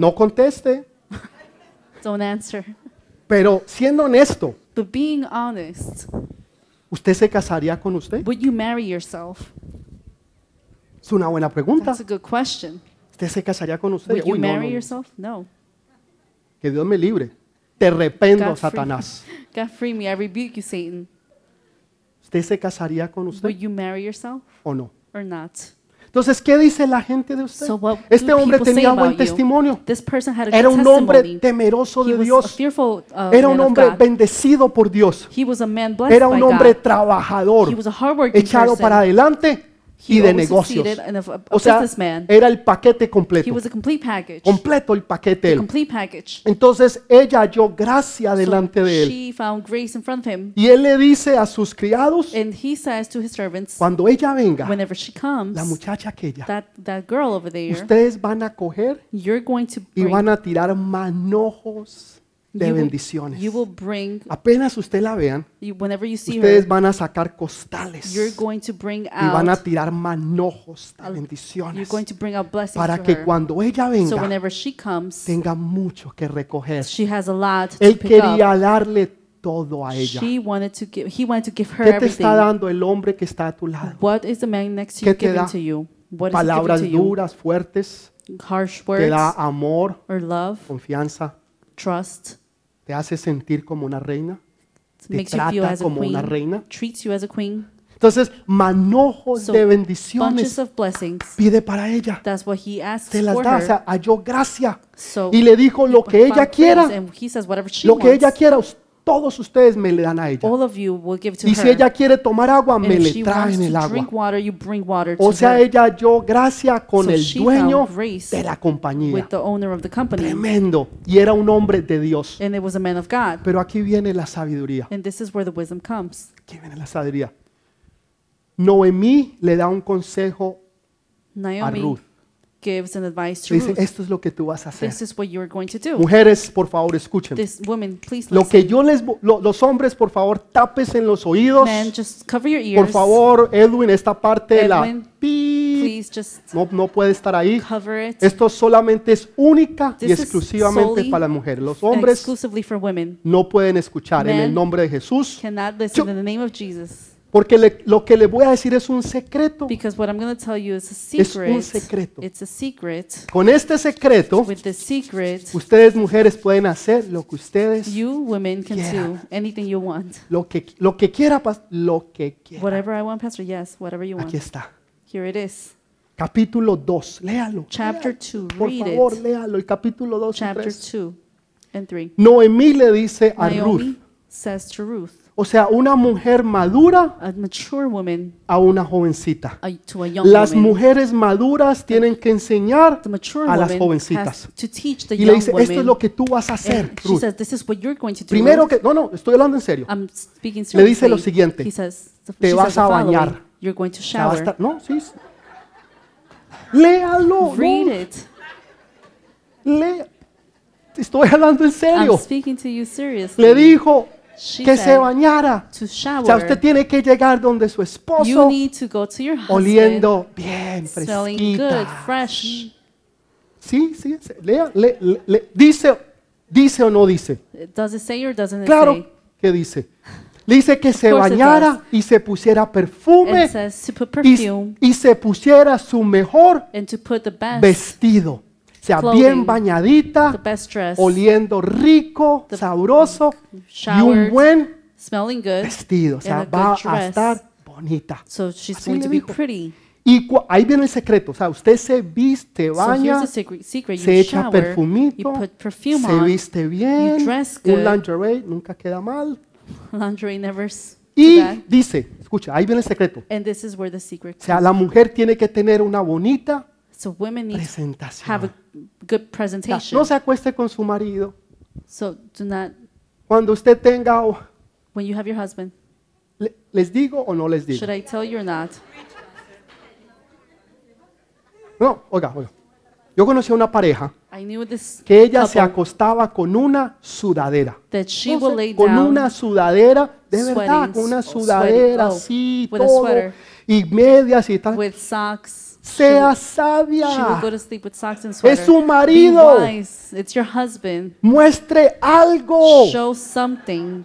No conteste, Don't answer. pero siendo honesto, But being honest, ¿usted se casaría con usted? would you marry yourself? Es una buena pregunta. That's a good question. ¿Usted se casaría con usted? Would you Uy, no, marry no, no. yourself? No. Que Dios me libre. Te rependo, God free- Satanás. *laughs* God free me. I rebuke you, Satan. ¿Usted se casaría con usted Would you marry yourself o no? or not? Entonces, ¿qué dice la gente de usted? So Este hombre tenía buen testimonio. Era un hombre temeroso de Dios. fearful uh, Era un hombre bendecido por Dios. Era un hombre trabajador, echado person. para adelante y He de negocios. O sea, era el paquete completo. was a complete package. Completo el paquete él. Entonces ella halló gracia delante de él. Y él le dice a sus criados, And he says to his servants, cuando ella venga, whenever she comes, la muchacha aquella, that, that girl over there, ustedes van a coger y van a tirar manojos de bendiciones. you will bring, Apenas usted la vean, you, whenever you see ustedes her, van a sacar costales you're going to bring y van a out, tirar manojos de you're bendiciones going to bring out blessings para to que her. cuando ella So venga whenever she comes, tenga mucho que recoger. she has a lot to Él pick quería up. darle todo a ella. She wanted to give, he wanted to give her ¿Qué te everything. está dando el hombre que está a tu lado? What is the man next to ¿Qué te da? to you? What Palabras to duras, fuertes, Harsh te da words amor, or love, confianza, trust, te hace sentir como una reina, te makes you feel trata como una reina. treats you as a queen. Entonces, manojos So, de bendiciones pide para ella. That's what he asks Se las da, o sea, halló gracia. So Y le dijo lo que ella quiera, says lo que ella quiera, todos ustedes me le dan a ella. all of you will give to Y her. si ella quiere tomar agua, and me if le she traen wants el to agua. drink water, you bring water O to sea, her ella halló gracia con So el she dueño found grace de la compañía. with the owner of the company. Tremendo. Y era un hombre de Dios. And it was a man of God. Pero aquí viene la sabiduría. And this is where the wisdom comes. Aquí viene la sabiduría. Noemí le da un consejo a Naomi Ruth. Gives an advice to dice, Ruth. esto es lo que tú vas a hacer. This is what you're going to do. Mujeres, por favor, escuchen. This woman, please Lo listen. que yo les, lo- los hombres, por favor, tapes en los oídos. Men, just cover your ears. Por favor, Edwin, esta parte de la Edwin, pi Please just no, no puede estar ahí. cover it. Esto solamente es única y This is exclusivamente solely para las mujeres. Los hombres exclusively for women. no pueden escuchar en el Men nombre de Jesús, Cannot listen in the name of Jesus. Porque le- lo que les voy a decir es un secreto. Because what I'm going to tell you is a Es un secret. secreto. It's a secret. Con este secreto, With the secret, ustedes mujeres pueden hacer lo que ustedes, you women can quieran. do anything you want. lo que, lo que quiera, lo que quiera. Whatever I want, Pastor, yes, whatever you want. Aquí está. Here it is. Capítulo 2, léalo. Chapter léalo. 2, Por read favor, it. léalo. El capítulo 2 y Chapter 3. 2 and 3. Noemí le dice a Ruth, Naomi says to Ruth, o sea, una mujer madura a mature woman, a una jovencita. a, to a young Las woman. mujeres maduras tienen que enseñar a las jovencitas. has to teach the Y le dice, esto es lo que tú vas a hacer, Ruth. says, this is what you're going to do. Primero Ruth. que, no, no, estoy hablando en serio. I'm speaking Le dice lo siguiente, He says, te vas a bañar. You're going to a no, sí. sí. Léalo. Read it. lea. Estoy hablando en I'm serio. speaking to you seriously. Le dijo que se bañara. to O sea, usted tiene que llegar donde su you esposo need to go to your husband oliendo bien, fresquita. fresh. Sí, sí. Lea, le- le- le- dice, dice o no dice. Does it say or doesn't it Claro que dice. Le dice que se bañara y se pusiera perfume y, se pusiera su mejor vestido. Sea, bien the bañadita, best dress, oliendo rico, sabroso y un buen smelling good. vestido. O sea, va a estar bonita. So she's Así going le to be dijo. pretty. Y ahí viene el secreto. O sea, usted se viste, baña, secret. secret. Se echa shower, perfumito, se on, viste bien, un lingerie, nunca queda mal. *laughs* lingerie never s- Y dice, escucha, ahí viene el secreto. And this is where the secret O sea, la mujer tiene que tener una bonita So women need to have presentación. a good presentation. no se acueste con su marido. So do not, Cuando usted tenga, o- when you have your husband, le- ¿les digo o no les digo? should I tell you or not? No, oiga, oiga. Yo conocí a una pareja I knew this que ella se couple acostaba con una sudadera. that she will lay con down una sudadera, de verdad, sweating, con una oh, sudadera sweating, oh, así, with a todo, sweater. y medias y tal. with socks sea sabia. go to sleep with socks and sweater. Es su marido. wise. It's your husband. Muestre algo. Show something.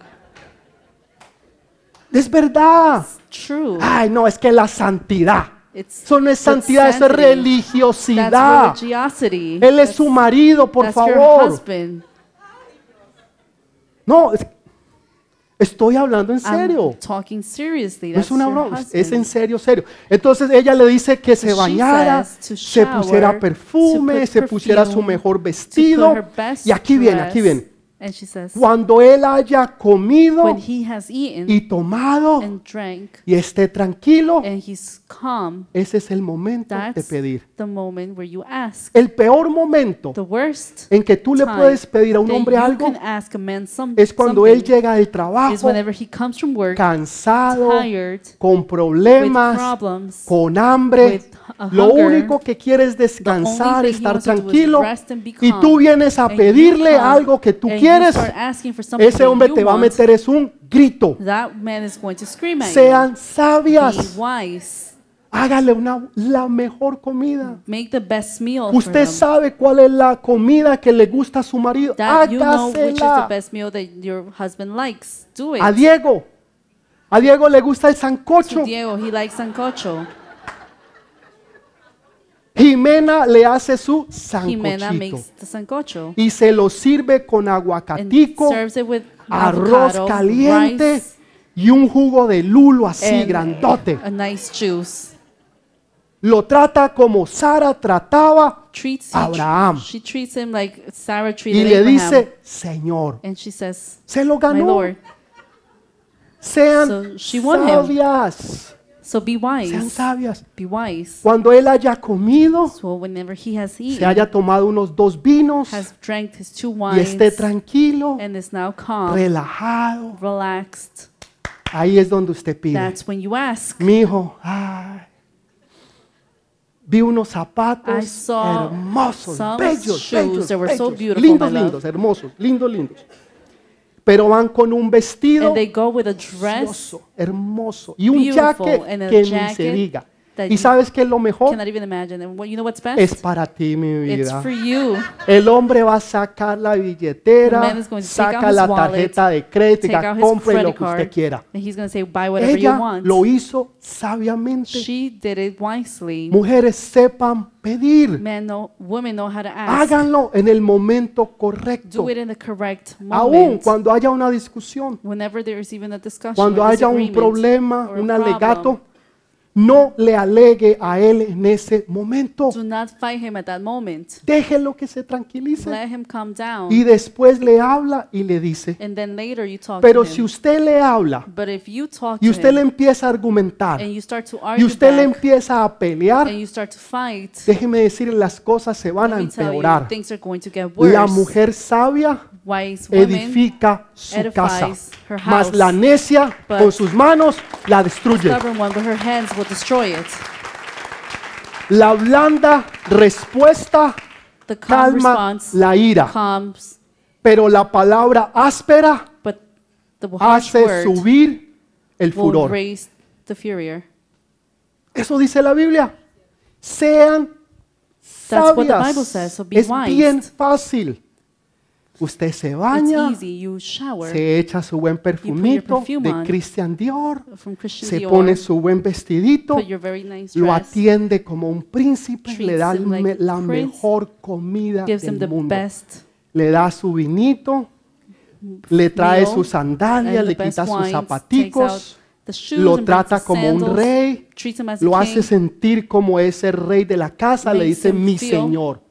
Es verdad. True. Ay, no, es que la santidad. It's Eso no es santidad, eso es religiosidad. Él es su marido, por favor. husband. No, es- estoy hablando en serio. I'm talking seriously. No es una broma, es en serio, serio. Entonces ella le dice que se bañara, se pusiera perfume, se pusiera su mejor vestido. Y aquí viene, aquí viene. Says, Cuando él haya comido y tomado drank y esté tranquilo, calm, ese es el momento de pedir. The moment where you ask. El peor momento The worst en que tú le puedes pedir a un that hombre you algo can ask a man some, es cuando something él llega del is trabajo whenever he comes from work cansado, tired, con with problemas, problems, con hambre. with a Lo hunger. único que quiere es The descansar, only thing he estar wants to do is tranquilo. rest and be Y calm. tú vienes a And you pedirle come algo que tú and you quieres. start asking for something Ese that hombre you te va a want, meter es un grito. That man is going to scream at Sean sabias. Wise. Hágale una, la mejor comida. Make the best meal Usted for sabe cuál es la comida que le gusta a su marido. That you know which is the best meal that your husband likes. Do it. A Diego. A Diego le gusta el To sancocho. Diego, he likes sancocho. Jimena le hace su Jimena makes the sancocho. Y se lo sirve con And aguacatico, serves it with arroz avocado, caliente rice, y un jugo de lulo así and grandote. a nice juice. Lo trata como Sara trataba Treats a Abraham. She treats him like Sarah y treated le Abraham. dice, Señor, and she says, se lo My ganó. Lord. Sean So she won him. sabias. So be Sean wise. sabias. Be wise. Cuando él haya comido, So whenever he has se eaten, haya tomado unos dos vinos has drank his two y wines, esté tranquilo, and is now calm, relajado, relaxed, ahí es donde usted pide. that's when you ask. Mi hijo, ay, vi unos zapatos hermosos, bellos, bellos, so bellos, beautiful, lindos, lindos, hermosos, lindos, lindos. Pero van con un vestido precioso, hermoso y un jacket que ni se diga. That ¿Y you sabes qué es lo mejor? cannot even imagine. And what, you know what's best? Es para ti, mi it's vida. for you. El hombre va a sacar la The billetera, man is going to take out saca his la wallet, tarjeta de crédito y Take diga, out his compre lo credit que usted card, quiera. and he's going to say, buy whatever you Ella want. lo hizo sabiamente. She did it wisely. Mujeres sepan pedir. Men know, women know how to ask. Háganlo en el momento correcto. Do it in the correct Aún moment. cuando haya una discusión, Whenever there is even a discussion cuando or haya un disagreement problema, or a un problem, alegato, no le alegue a él en ese momento. do not fight him at that moment. Déjelo que se tranquilice. Let him calm down. Y después le habla y le dice. and then later you talk Pero to si him. usted le habla But if you talk y to usted le him empieza a argumentar and you start to y argue usted le back empieza a pelear, and you start to fight, déjeme decir, las cosas se van a let me tell you, empeorar. things are going to get worse. La mujer sabia edifica su casa, mas la necia con sus manos la destruye. La blanda respuesta calma la ira, pero la palabra áspera hace subir el furor. Eso dice la Biblia. Sean That's what the sabias. Bible says, so be es wise. bien fácil. Usted se baña, se echa su buen perfumito de. Christian Dior, Christian se pone su buen vestidito, lo atiende como un príncipe, le da la mejor comida gives him the del mundo. best Le da su vinito, le trae sus sandalias, and le quita sus zapaticos, lo trata como un rey, lo king, hace sentir como ese rey de la casa, le dice mi señor.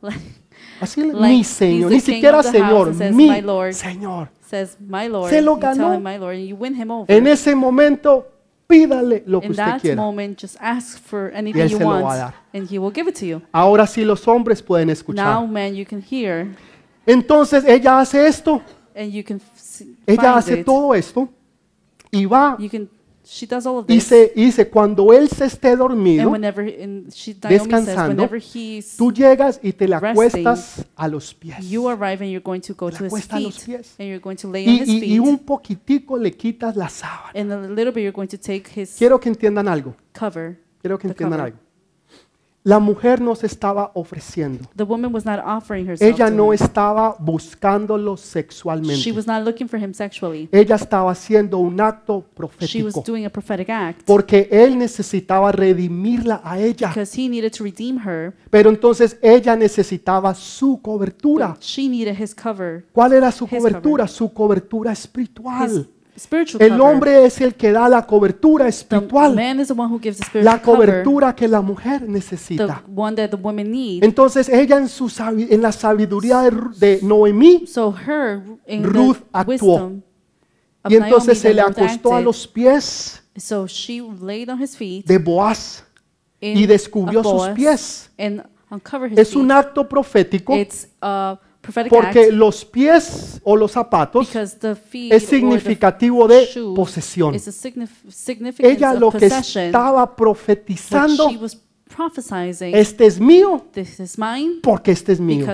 Así le like mi señor, ni siquiera señor, says, mi "My lord." señor. says, my Lord, Se lo ganó. him, my Lord, and you win him over. En ese momento, pídale lo que In usted that quiera. moment, just ask for él anything you se lo va a want, dar. and he will give it to you. Ahora sí los hombres pueden Now, escuchar. man, you can hear, Entonces ella hace esto, and you can ella hace it. todo esto y va she does all of this. y dice cuando él se esté and dormido, whenever, and she, Naomi says, descansando, whenever he's, tú llegas y te resting, acuestas a los pies. you arrive and you're going to go Te to his acuesta a los feet, pies. and you're going to lay on Y, his y- y feet, un poquitico le quitas la sábana. and a little bit you're going to take his Quiero que entiendan algo. cover. Quiero que The entiendan cover. algo. La mujer no se estaba ofreciendo. The woman was not offering herself Ella to no him. estaba buscándolo She sexualmente. was not looking for him sexually. Ella estaba haciendo un acto She was profético. doing a prophetic act Porque él necesitaba redimirla a ella. because he needed to redeem her. Pero entonces ella necesitaba su cobertura. But she needed his cover, ¿Cuál era su His cobertura? Su cobertura his espiritual. Spiritual El cover. hombre es el que da la cobertura The espiritual. man is the one who gives the La spiritual cover, cobertura que la mujer the necesita. one that the women need. Entonces ella en, su, en la sabiduría de, de Noemí So her, in Ruth the actuó. of y entonces Naomi, se le acostó a acted, los pies So she laid on his feet de Boaz y descubrió sus pies. and uncovered his Es feet. un acto profético It's a porque los pies o los zapatos es significativo de posesión. Ella lo que estaba profetizando, este es mío porque este es mío.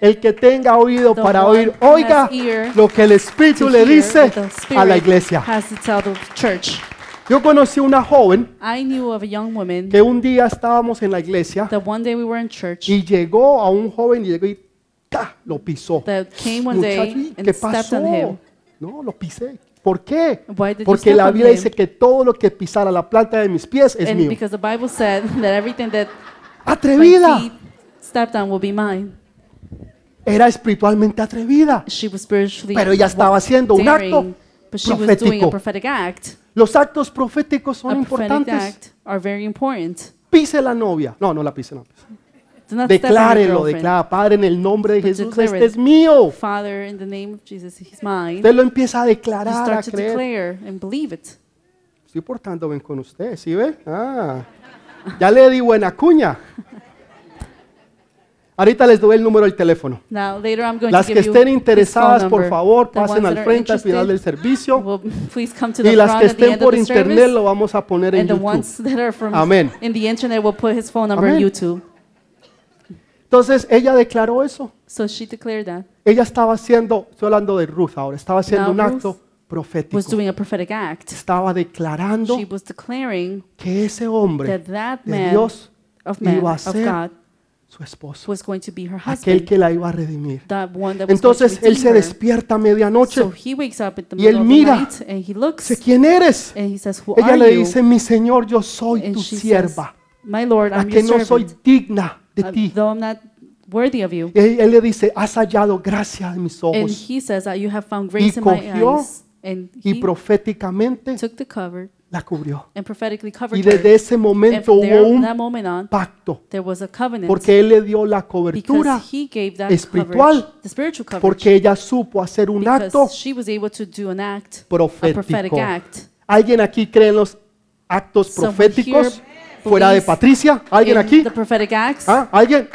El que tenga oído para oír, oiga lo que el Espíritu le dice a la iglesia. Yo conocí una joven I knew of a young woman que un día estábamos en la iglesia that one day we were in church y llegó a un joven y llegó y ¡ta! lo pisó. that came one day Muchacho, ¿y and ¿qué stepped pasó? on him. No, lo pisé. ¿Por qué? Why did you Porque step la on Biblia him? dice que todo lo que pisara la planta de mis pies es And mío. because the Bible said *laughs* that everything that my Atrevida. feet stepped on will be mine. Era espiritualmente atrevida. She was spiritually Pero ella estaba haciendo un daring, acto but she was doing profético. a prophetic act. Los actos proféticos son a prophetic importantes. act are very important. Pise la novia. No, no la pise, no. Do not step on your Declárelo, girlfriend. declara, Padre, en el nombre de But Jesús, declare este it. es mío. Father, in the name of Jesus, He's mine. Usted lo empieza a You declarar, a start to creer. declare and believe it. Estoy portándome con usted, ¿sí ve? Ah, ya le di buena cuña. Ahorita les doy el número del teléfono. Now, later I'm going Las to que give estén interesadas, por favor, The pasen ones al that are frente al final del servicio. please come to the Y las front que at the estén end of por the internet service. lo vamos a poner en And the YouTube. ones that are from Amén. in the internet will put his phone number Amén. on YouTube. Entonces ella declaró eso. So she declared that. Ella estaba haciendo, estoy hablando de Ruth ahora, estaba haciendo Now un Ruth acto profético. Was doing a prophetic act. Estaba declarando She was declaring que ese hombre that that de man Dios of man iba a of ser God su esposo, was going to be her aquel husband. que la iba a redimir. That one that was Entonces going to él se her. despierta a medianoche. So he wakes up in the Y él mira. night and he looks Dice, ¿quién eres? and he says, "Who Ella are le you?" dice, mi Señor, yo soy And tu she says, sierva, "My Lord, I'm que your no soy servant. digna de Uh, ti. though I'm not worthy of you." Y él, él le dice, has hallado gracia en mis And ojos. he says that you have found grace in my cogió eyes. And Y he proféticamente took the cover la cubrió. and prophetically Y desde ese momento hubo un pacto, there was a covenant porque él le dio la cobertura, because he gave that espiritual, porque ella supo hacer un acto she was able to do an act, a prophetic profético. act. ¿Alguien aquí cree en los actos Someone proféticos fuera de Patricia? ¿Alguien aquí? The prophetic acts. ¿Ah? ¿Alguien?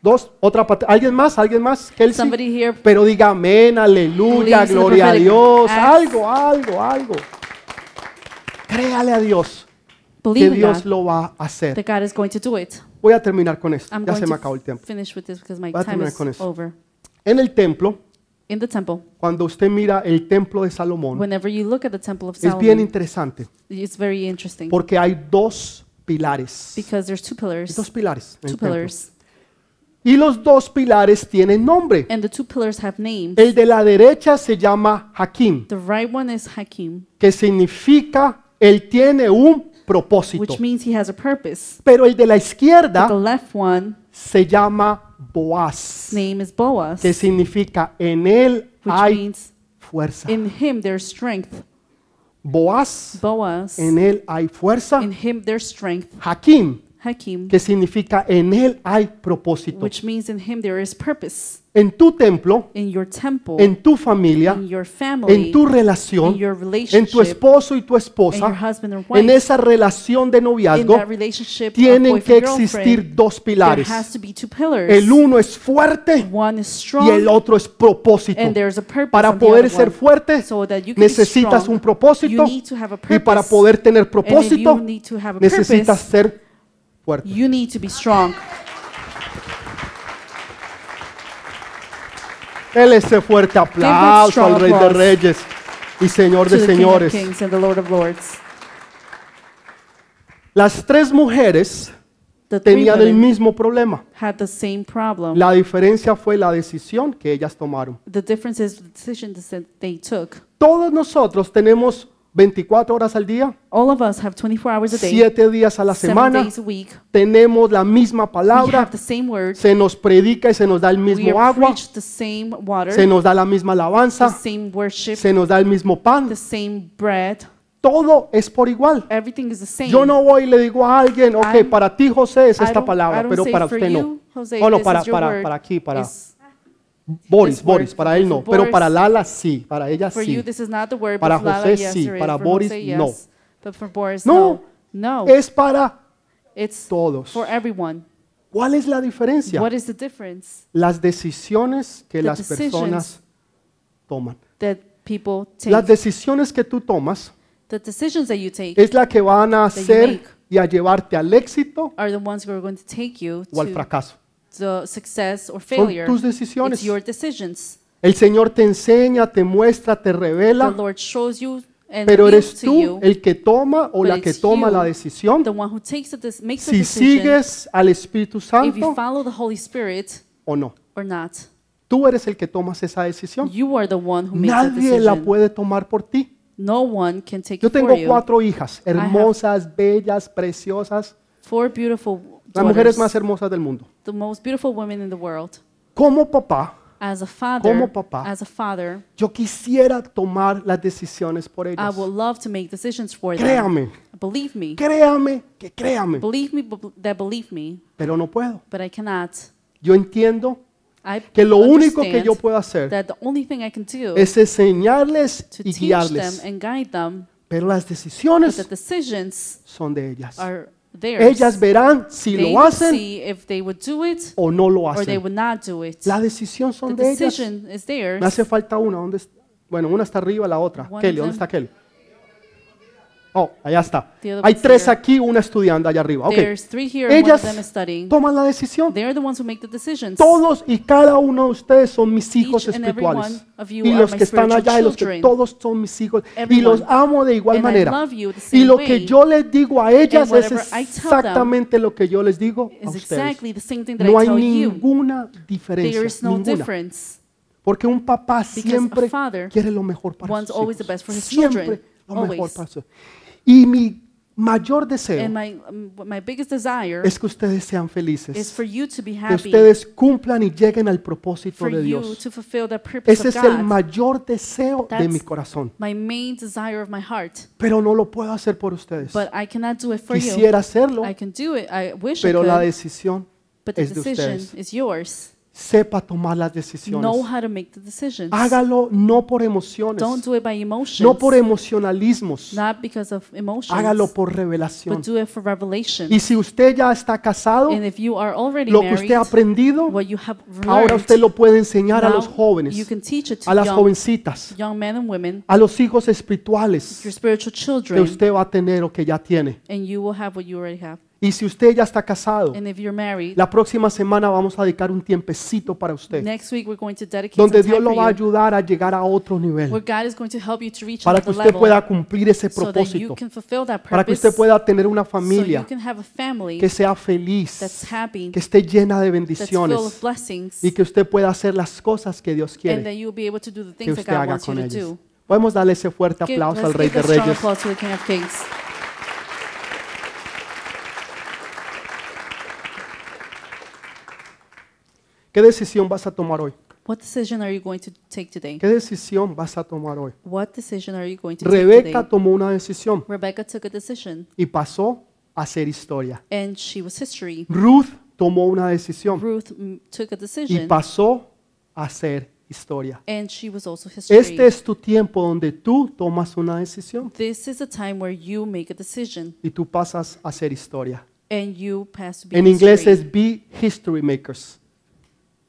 Dos, otra, ¿alguien más? ¿Alguien más? Kelsey? Pero diga amén, aleluya, gloria a Dios, algo, algo, algo. Créale a Dios que Dios lo va a hacer. that God is going to do it. Voy a terminar con esto. I'm Ya going se me acabó el tiempo. finish with this because my Voy a time terminar is con eso. over. En el templo, In the temple, cuando usted mira el templo de Salomón, whenever you look at the temple of es bien Solomon, interesante it's very interesting porque hay dos pilares. because there's two pillars, Dos pilares. en el two templo. pillars, Y los dos pilares tienen nombre. and the two pillars have names. El de la derecha se llama Hakim, The right one is Hakim, que significa él tiene un propósito. which means he has a purpose. Pero el de la But the izquierda left one, se llama Boaz, name is Boaz, que significa en él which hay means fuerza. in him there's strength. Boaz, Boaz, en él hay fuerza. in him there's strength. Hakim, Hakim, que significa en él hay propósito. which means in him there is purpose. En tu templo, In your temple, en tu familia, in your family, en tu in relación, your en tu esposo y tu and your esposa, husband en wife, esa relación de in noviazgo, that relationship of tienen que existir girlfriend, dos there pilares. has to be two pillars. El uno es fuerte One is strong, y el otro es propósito. and there's a purpose Para on the poder other ser one. fuerte, So that you can be necesitas strong, un propósito you need to have a y para purpose. poder tener And if propósito, you need to have a necesitas purpose, ser fuerte. you need to be strong. Él ese fuerte aplauso al Rey de Reyes y Señor de the King of Señores. Kings and the Lord of Lords. Las tres mujeres tenían el mismo problema. had the same problem. La diferencia fue la decisión que ellas tomaron. The difference is the decision that they took. Todos nosotros tenemos 24 horas al día, All of us have 24 hours a day, 7 días a la seven semana, days a week. tenemos la misma We palabra, have the same word. se nos predica y se nos da el We mismo are agua, preached the same water, se nos da la misma the alabanza, same worship, se nos da el mismo pan. the same bread. Todo es por igual. Everything is the same. Yo no voy y le digo a alguien, ok, I'm- para ti José es I esta don't- I palabra, don't pero say para for usted no. you, Jose, Oh, no, this para, is your para, word. para aquí, para Boris, Boris, para él no, pero para Lala sí, para ella sí. Para José sí, para Boris, no. No. no. Es para todos. ¿Cuál es la diferencia? Las decisiones que las personas toman. Las decisiones que tú tomas es la que van a hacer y a llevarte al éxito o al fracaso. The success or Son failure. tus decisiones. It's your decisions. El Señor te enseña, te muestra, te The revela, Lord shows you and pero eres to tú you el que toma o la que toma you, la decisión. the one who takes the, dec- makes the Si decision sigues al Espíritu if you Santo follow the Holy Spirit o no. or not. Tú eres el que tomas esa decisión. You are the one who makes the Nadie la puede tomar por ti. No one can take Yo tengo cuatro hijas, hermosas, bellas, preciosas, Four beautiful las mujeres más hermosas del mundo. the most beautiful women in the world. Como papá, As a father, Como papá, as a father, yo quisiera tomar las decisiones por I ellas. would love to make decisions for them. Créame, Believe me. créame, que créame, Believe me bu- that believe me, pero no puedo. but I cannot. Yo entiendo I que lo único que yo puedo hacer that the only thing I can do es enseñarles to y them guiarles, and guide them, pero las but the decisiones decisions son de ellas. are theirs. Ellas verán si they lo will hacen see if they would do it o no lo or they hacen. would not do it. La decisión The son de ellas. decision is theirs. Me hace falta una. ¿Dónde es- Bueno, una está arriba, la otra. One Kelly, ¿dónde them- está Kelly? Oh, allá está. Hay tres aquí, una estudiando allá arriba. Ok. There's three here Ellas toman la decisión. Todos y cada uno de ustedes son mis hijos Each espirituales. Y los que están allá y los que todos son mis hijos. Y Everyone. los amo de igual And manera. Y lo que yo les digo a ellas es exactamente lo que yo les digo a ustedes. No hay ninguna diferencia. No ninguna. Porque un papá siempre quiere lo mejor para sus hijos. siempre lo mejor para sus Y mi mayor deseo And my um, my biggest desire es que ustedes sean is felices. Que ustedes cumplan y lleguen al propósito de Dios. Ese es el mayor deseo de That's mi corazón. My main desire of my heart, Pero no lo puedo hacer por ustedes. but I cannot do it for you. Quisiera hacerlo, I can do it. I wish pero la decisión but the es de ustedes. Sepa tomar las decisiones. Know how to make the decisions. Hágalo no por emociones, Don't do it by emotions, no por emocionalismos. not because of emotions, Hágalo por revelación. but do it for revelation. Y si usted ya está casado, and if you are already lo que married, usted ha aprendido, what you have learned, ahora usted lo puede enseñar a now los jóvenes, you can teach it to a las young, jovencitas, young men and women, a los hijos espirituales your spiritual que children, usted va a tener o que ya tiene. and you will have what you already have. Y si usted ya está casado, And if you're married, la próxima semana vamos a dedicar un tiempecito para usted, next week we're going to dedicate donde Dios lo va a ayudar a llegar a otro nivel, para que usted pueda cumplir ese propósito, para que usted pueda tener una familia que sea feliz, happy, que esté llena de bendiciones y que usted pueda hacer las cosas que Dios quiere que usted haga con ellos. Podemos darle ese fuerte aplauso al Rey de Reyes. applause to the King of Kings. ¿Qué decisión vas a tomar hoy? What decision are you going to take today? ¿Qué decisión vas a tomar hoy? What decision are you going to take Rebeca today? tomó una decisión Rebecca took a decision, y pasó a ser historia. and she was history. Ruth tomó una decisión Ruth mm, took a y decision, pasó a ser historia. and she was also history. Este es tu tiempo donde tú tomas una decisión This is a time where you make a decision, y tú pasas a ser historia. and you pass to be En inglés history. es be history makers,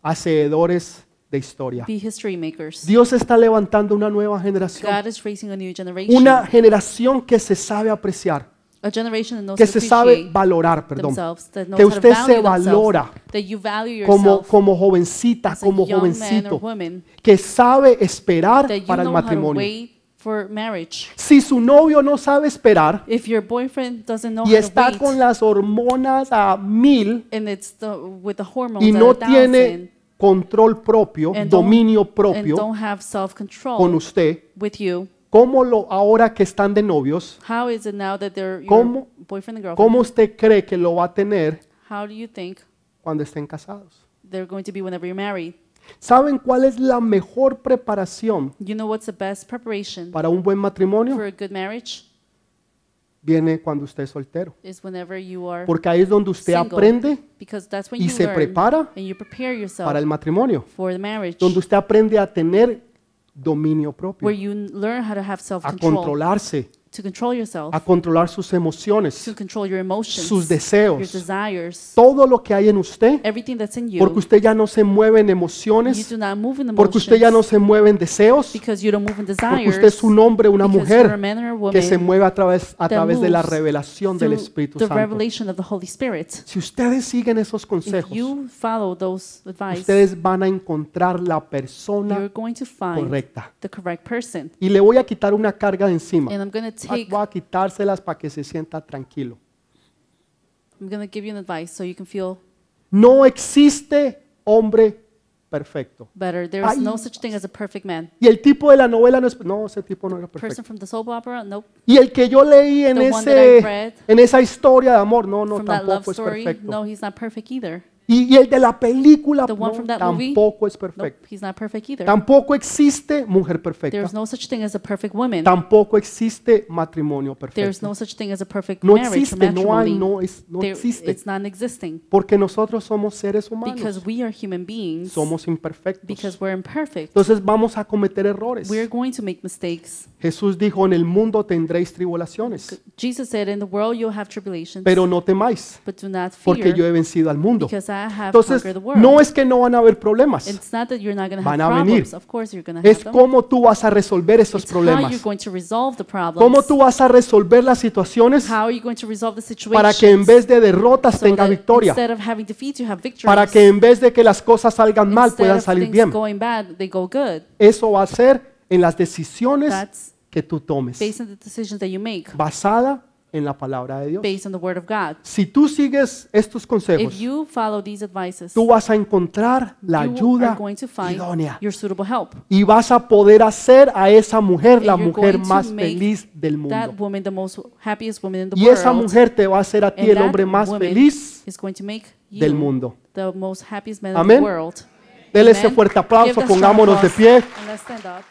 hacedores de historia. Be history makers. Dios está levantando una nueva generación, God is raising a new generation, una generación que se sabe apreciar, a generation that knows que se sabe valorar, perdón, themselves, that knows que how to usted se valora that you value como, como jovencita, como jovencito, woman, que sabe esperar that you para el how to matrimonio, wait for marriage. Si su novio no sabe esperar If your boyfriend doesn't know y how to está wait, con las hormonas a mil and it's the, with the hormones y no are thousand, tiene control propio, and don't- dominio and propio don't have con self-control usted, with you, ¿cómo lo ahora que están de novios, how is it now that they're your ¿Cómo- boyfriend and girlfriend? cómo usted cree que lo va a tener How do you think cuando estén casados? they're going to be whenever you're married? ¿Saben cuál es la mejor preparación You know what's the best preparation para un buen matrimonio? for a good marriage Viene cuando usted es soltero. is whenever you are Porque ahí es donde usted single, aprende because that's when y you se learn prepara and you prepare yourself para el matrimonio. for the marriage, Donde usted aprende a tener dominio propio, where you learn how to have a self-control, controlarse, to control yourself, a controlar sus emociones, to control your emotions, sus your deseos, desires, todo lo que hay en usted, everything that's in you. porque usted ya no se mueve en You emociones, do not move in porque usted ya no se mueve en deseos, because you don't move in porque desires. usted es un hombre, una because you're a mujer man or a woman que se mueve a través, a that través de la moves revelación del through Espíritu the Santo. revelation of the Holy Spirit. Si ustedes siguen esos If consejos, you follow those advice, ustedes van a encontrar la you're persona going to find correcta. the correct person. Y le voy a quitar una carga de encima. And I'm going to take, Voy a quitárselas para que se sienta tranquilo. I'm going to give you an advice so you can feel No existe hombre perfecto. better. There is Ay. no such thing as a perfect man. Y el tipo de la novela no es... No, ese tipo no era perfecto. From the soap opera? Nope. Y el que yo leí en, The one that I ese, read en esa historia de amor, no, no, from that love tampoco es story? perfecto. No, he's not perfect either. Y, y el de la película, The one no, from that movie? tampoco es Nope, perfecto. he's not perfect either. Tampoco existe mujer perfecta. There's no such thing as a perfect woman. Tampoco existe matrimonio There's perfecto. no such thing as a perfect No marriage or existe, no hay, matrimony. no, es, no There- existe. It's non-existing Porque nosotros somos seres humanos. because we are human beings. Somos imperfectos. Because we're imperfect. Entonces vamos a cometer errores. We're going to make mistakes. Jesús dijo, en el mundo tendréis tribulaciones, Jesus said, "In the world you'll have tribulations, pero no temáis, but do not porque yo fear, he vencido al mundo. because I have Entonces, conquered the world." no es que no van a haber problemas, It's not that you're not going to Van have a venir. problems. Of course you're going to have es them. cómo tú vas a resolver esos It's how you're problemas. going to resolve the problems. Cómo tú vas a resolver las situaciones How are you going to resolve the situation? para que en vez de derrotas tenga victoria. Instead of having defeats, you have victories. Para que en vez de que las cosas salgan mal Instead puedan of salir things bien. going bad, they go good. Eso va a ser en las decisiones That's que tú tomes, based on the decisions that you make, basada en la palabra de Dios. based on the Word of God. Si tú sigues estos If consejos, you follow these advices, tú vas a encontrar la you are ayuda going to find idónea your suitable help. y vas a poder hacer a esa mujer la And you're mujer going to más make feliz del mundo. That woman, the most happiest woman in the Y world, esa mujer te va a hacer a ti and el that hombre más woman feliz is going to make you del mundo. the most happiest man Amén. in the world. Dele ese Amen. fuerte Give aplauso, strong pongámonos de applause. pie. And let's stand up.